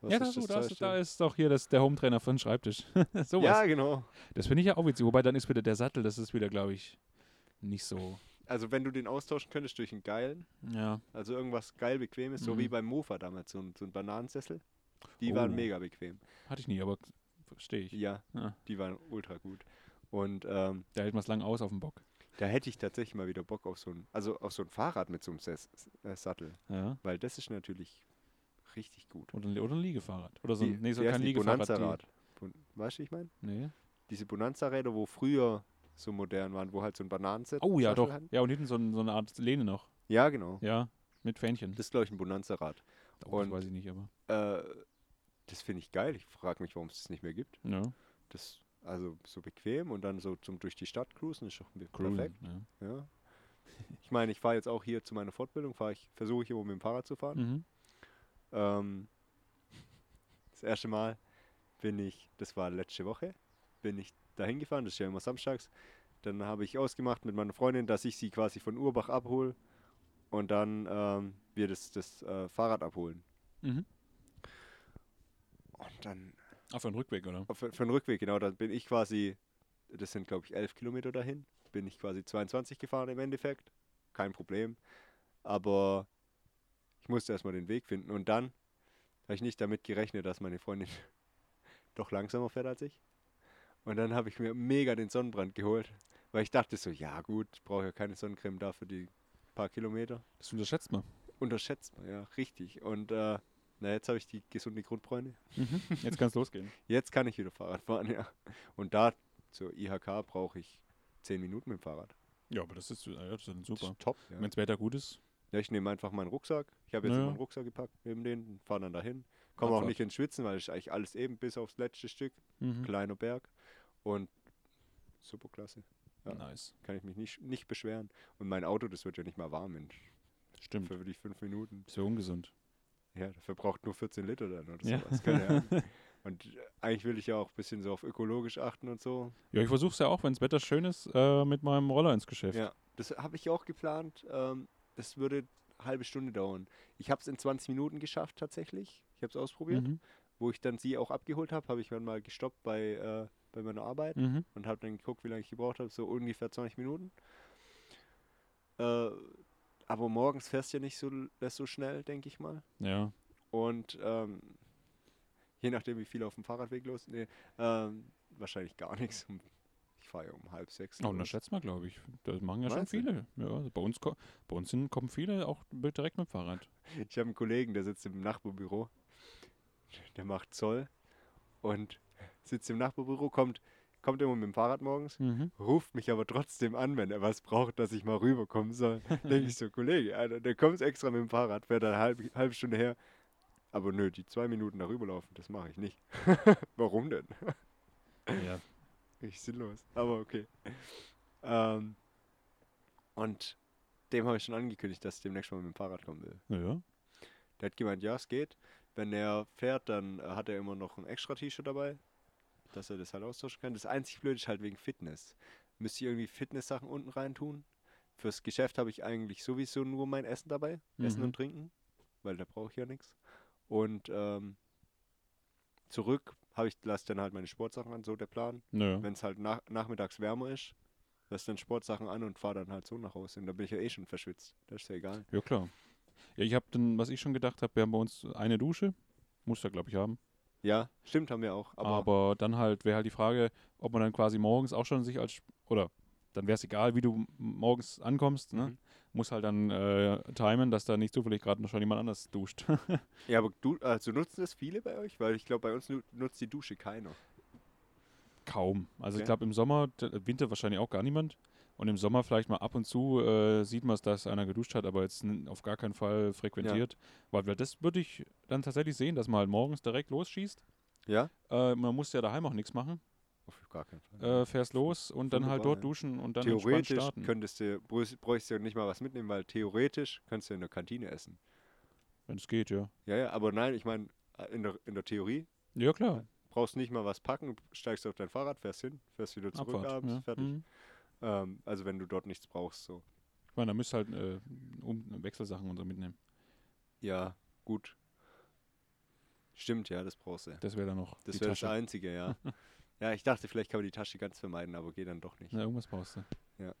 was ja, da, ist so, das da, ist, doch hier das, der Hometrainer von Schreibtisch. Sowas. Ja, genau. Das finde ich ja auch witzig. Wobei dann ist wieder der Sattel, das ist wieder, glaube ich, nicht so. Also wenn du den austauschen könntest durch einen geilen, Ja. also irgendwas geil bequemes, so Mhm. wie beim Mofa damals, so ein, so ein Bananensessel. Die waren Oh. mega bequem. Hatte ich nie, aber verstehe ich. Ja, Ja. die waren ultra gut. Und ähm, Da hält man es lang aus auf dem Bock. Da hätte ich tatsächlich mal wieder Bock auf so ein, also auf so ein Fahrrad mit so einem Ses äh, Sattel. Ja. Weil das ist natürlich richtig gut. Oder, ein- oder ein Liegefahrrad. Oder so Die- ein, nee, so wie kein die? Liegefahrrad. Bonanza-Rad. Bon weißt du, wie ich meine? Die, nee. Diese Bonanza-Räder, wo früher so modern waren, wo halt so ein Bananenset. Oh ja, doch. hatten. Ja, und hinten so, ein, so eine Art Lehne noch. Ja, genau. Ja, mit Fähnchen. Das ist, glaube ich, ein Bonanza-Rad. oh, das und- weiß ich nicht, aber. Äh, das finde ich geil. Ich frage mich, warum es das nicht mehr gibt. Ja, Das, also so bequem und dann so zum durch die Stadt cruisen ist doch perfekt. Ja. Ja. Ich meine, ich fahre jetzt auch hier zu meiner Fortbildung, fahre ich, versuche ich immer mit dem Fahrrad zu fahren. Mhm. Ähm, das erste Mal bin ich, das war letzte Woche, bin ich dahin gefahren, das ist ja immer samstags. Dann habe ich ausgemacht mit meiner Freundin, dass ich sie quasi von Urbach abhole und dann ähm, wir das, das äh, Fahrrad abholen. Mhm. Und dann Auf den Rückweg, oder? Auf, für den Rückweg, genau. Dann bin ich quasi, das sind glaube ich 11 Kilometer dahin, bin ich quasi 22 gefahren im Endeffekt. Kein Problem. Aber ich musste erstmal den Weg finden. Und dann habe ich nicht damit gerechnet, dass meine Freundin doch langsamer fährt als ich. Und dann habe ich mir mega den Sonnenbrand geholt. Weil ich dachte so, ja gut, ich brauche ja keine Sonnencreme da für die paar Kilometer. Das unterschätzt man. Unterschätzt man, ja, richtig. Und äh, na, jetzt habe ich die gesunde Grundbräune. Mhm. Jetzt kann es losgehen. Jetzt kann ich wieder Fahrrad fahren, ja. Und da zur IHK brauche ich 10 Minuten mit dem Fahrrad. Ja, aber das ist, ja, das ist dann Das super. ist top. Ja. Wenn das Wetter gut ist. ja, ich nehme einfach meinen Rucksack. Ich habe jetzt Ja. immer einen Rucksack gepackt neben den, fahre dann dahin. Komme auch nicht ins Schwitzen, weil es ist eigentlich alles eben bis aufs letzte Stück. Mhm. Kleiner Berg. Und super klasse. Ja. Nice. Kann ich mich nicht, nicht beschweren. Und mein Auto, das wird ja nicht mal warm in Stimmt. für die fünf Minuten. Das wäre ungesund. Ja, der verbraucht nur 14 Liter dann oder Ja. sowas. Keine Ahnung. Und äh, eigentlich will ich ja auch ein bisschen so auf ökologisch achten und so. Ja, ich versuche es ja auch, wenn das Wetter schön ist, äh, mit meinem Roller ins Geschäft. Ja, das habe ich auch geplant. Ähm, das würde eine halbe Stunde dauern. Ich habe es in 20 Minuten geschafft tatsächlich. Ich habe es ausprobiert. Mhm. Wo ich dann sie auch abgeholt habe, habe ich dann mal gestoppt bei, äh, bei meiner Arbeit Mhm. und habe dann geguckt, wie lange ich gebraucht habe. So ungefähr 20 Minuten. Äh, aber morgens fährst du ja nicht so, so schnell, denke ich mal. Ja. Und ähm, je nachdem, wie viel auf dem Fahrradweg los nee, ähm, wahrscheinlich gar nichts. Ich fahre ja um halb sechs. Oh, los. unterschätzt man, glaube ich. Das machen ja schon du? viele. Ja, also bei uns, bei uns kommen viele auch direkt mit dem Fahrrad. Ich habe einen Kollegen, der sitzt im Nachbarbüro. Der macht Zoll und sitzt im Nachbarbüro, kommt, kommt immer mit dem Fahrrad morgens, Mhm. ruft mich aber trotzdem an, wenn er was braucht, dass ich mal rüberkommen soll. Denke ich so, Kollege, Alter, der kommt extra mit dem Fahrrad, fährt eine halbe, halbe Stunde her. Aber nö, die zwei Minuten darüber laufen, das mache ich nicht. Warum denn? Ja. Richtig sinnlos, aber okay. Ähm, und dem habe ich schon angekündigt, dass ich demnächst mal mit dem Fahrrad kommen will. Ja. Der hat gemeint, ja, es geht. Wenn er fährt, dann hat er immer noch ein extra T-Shirt dabei, dass er das halt austauschen kann. Das einzig Blöde ist halt wegen Fitness. Müsste ich irgendwie Fitness-Sachen unten rein tun. Fürs Geschäft habe ich eigentlich sowieso nur mein Essen dabei. Essen Mhm. und Trinken, weil da brauche ich ja nichts. Und ähm, zurück habe ich, lasse dann halt meine Sportsachen an, so der Plan. Naja. Wenn es halt nach, nachmittags wärmer ist, lass dann Sportsachen an und fahr dann halt so nach Hause. Und da bin ich ja eh schon verschwitzt. Das ist ja egal. Ja, klar. Ja, ich habe dann, was ich schon gedacht habe, wir haben bei uns eine Dusche. Muss da, glaube ich, haben. Ja, stimmt, haben wir auch. Aber, Aber, dann halt wäre halt die Frage, ob man dann quasi morgens auch schon sich als, oder dann wäre es egal, wie du morgens ankommst, ne? Mhm. Muss halt dann äh, timen, dass da nicht zufällig gerade noch schon jemand anders duscht. ja, aber du, also nutzen das viele bei euch? Weil ich glaube, bei uns nu nutzt die Dusche keiner. Kaum. Also ich Okay. glaube im Sommer, Winter wahrscheinlich auch gar niemand. Und im Sommer vielleicht mal ab und zu äh, sieht man es, dass einer geduscht hat, aber jetzt auf gar keinen Fall frequentiert. Weil, weil das würde ich dann tatsächlich sehen, dass man halt morgens direkt losschießt. Ja? Äh, man muss ja daheim auch nichts machen. Auf gar keinen Fall. Äh, fährst los und dann halt Wunderbar, dort ja. duschen und dann theoretisch starten. könntest du, bräuchst du ja nicht mal was mitnehmen, weil theoretisch könntest du in der Kantine essen. Wenn es geht, ja. Ja, ja, aber nein, ich meine, in der, in der Theorie Ja, klar. brauchst nicht mal was packen, steigst auf dein Fahrrad, fährst hin, fährst wieder zurück Abfahrt. abends, Ja. fertig. Mhm. Ähm, also wenn du dort nichts brauchst, so. Ich meine, da müsst halt äh, um, Wechselsachen und so mitnehmen. Ja, gut. Stimmt, ja, das brauchst du. Das wäre dann noch Das die wäre das. Einzige, ja. ja, ich dachte, vielleicht kann man die Tasche ganz vermeiden, aber geht dann doch nicht. Na, irgendwas brauchst du. Ja.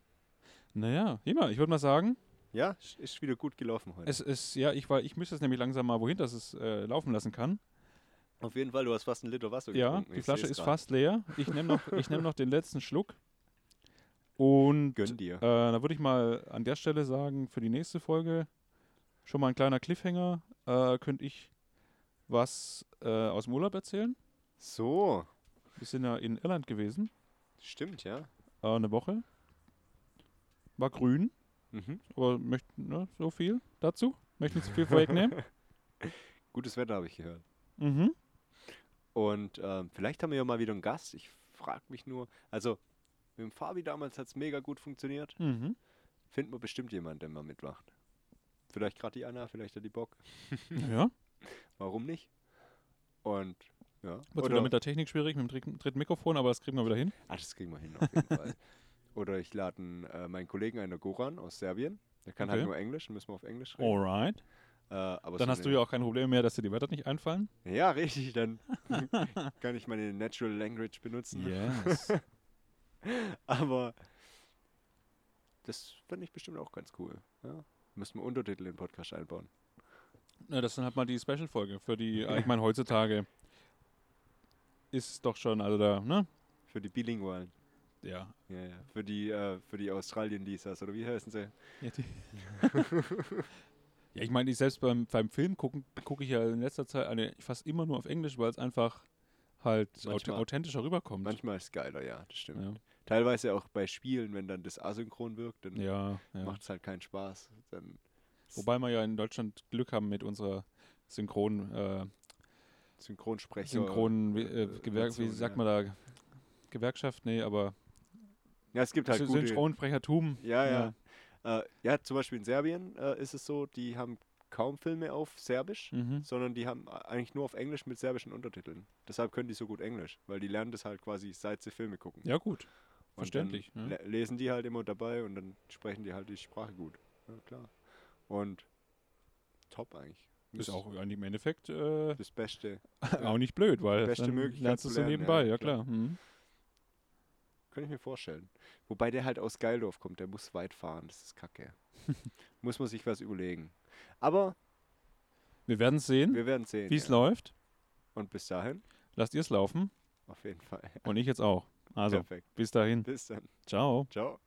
Naja, Hima, ich würde mal sagen, Ja, ist wieder gut gelaufen heute. es ist, ja, ich, war, ich müsste es nämlich langsam mal wohin, dass es äh, laufen lassen kann. Auf jeden Fall, du hast fast einen Liter Wasser Ja, getrunken. die ich Flasche ist grad. fast leer. Ich nehme noch, ich nehm noch den letzten Schluck. Und Gönn dir. Äh, da würde ich mal an der Stelle sagen, für die nächste Folge schon mal ein kleiner Cliffhanger. Äh, könnte ich was äh, aus dem Urlaub erzählen? So, Wir sind ja in Irland gewesen, stimmt, ja. äh, eine Woche. War grün, Mhm. aber möchten ne, so viel dazu. Möchte nicht zu viel vorwegnehmen. Gutes Wetter habe ich gehört. mhm. Und ähm, vielleicht haben wir ja mal wieder einen Gast. Ich frage mich nur, also mit dem Fabi damals hat es mega gut funktioniert. Mhm. Finden wir bestimmt jemanden, der mal mitmacht. Vielleicht gerade die Anna, vielleicht hat die Bock. Ja, Warum nicht? Und ja. wird Oder, mit der Technik schwierig, mit dem dritten- Mikrofon, aber das kriegen wir wieder hin. ah, das kriegen wir hin auf jeden Fall. Oder ich lade äh, meinen Kollegen einen Goran aus Serbien. Der kann halt Okay. nur Englisch, dann müssen wir auf Englisch reden. Alright. Äh, aber Dann hast du ja auch kein Problem mehr, dass dir die Wörter nicht einfallen. Ja, richtig, dann kann ich meine Natural Language benutzen. Yes. Aber das finde ich bestimmt auch ganz cool. Ja? Müssen wir Untertitel in den Podcast einbauen. Na, das dann halt mal die Special-Folge für die, ich meine, heutzutage ist doch schon, also da, ne? Für die Bilingualen. Ja. Ja, ja. Für die, äh, für die Australien-Lisas, oder wie heißen sie? Ja, die ja ich meine, ich selbst beim, beim Film gucken, gucke ich ja in letzter Zeit eine, fast immer nur auf Englisch, weil es einfach halt Manchmal- authentischer rüberkommt. Manchmal ist es geiler, ja, das stimmt. ja, Teilweise auch bei Spielen, wenn dann das asynchron wirkt, dann ja, ja. macht es halt keinen Spaß. Dann Wobei wir ja in Deutschland Glück haben mit unserer Synchron, äh, Synchronsprecher. Synchron, wie, äh, äh, Gewerk, wie sagt ja. man da? Gewerkschaft? Nee, aber Ja, es gibt halt. Synchronsprechertum. Ja, ja. Äh, ja, zum Beispiel in Serbien äh, ist es so, die haben kaum Filme auf Serbisch. Mhm. sondern die haben eigentlich nur auf Englisch mit serbischen Untertiteln. Deshalb können die so gut Englisch, weil die lernen das halt quasi seit sie Filme gucken. Ja, gut. Verständlich, ja. le- lesen die halt immer dabei und dann sprechen die halt die Sprache gut. Ja, klar. Und top eigentlich. Ist auch eigentlich im Endeffekt äh, das Beste. auch nicht blöd, weil Beste dann Möglichkeit lernst du lernen, nebenbei, ja, ja, klar. klar. Mhm. Kann ich mir vorstellen. Wobei der halt aus Geildorf kommt, der muss weit fahren. Das ist kacke. muss man sich was überlegen. Aber Wir werden sehen, wir werden sehen. wie es ja. läuft. Und bis dahin, Lasst ihr es laufen auf jeden Fall. und ich jetzt auch. Also, Perfekt. bis dahin. Bis dann. Ciao. Ciao.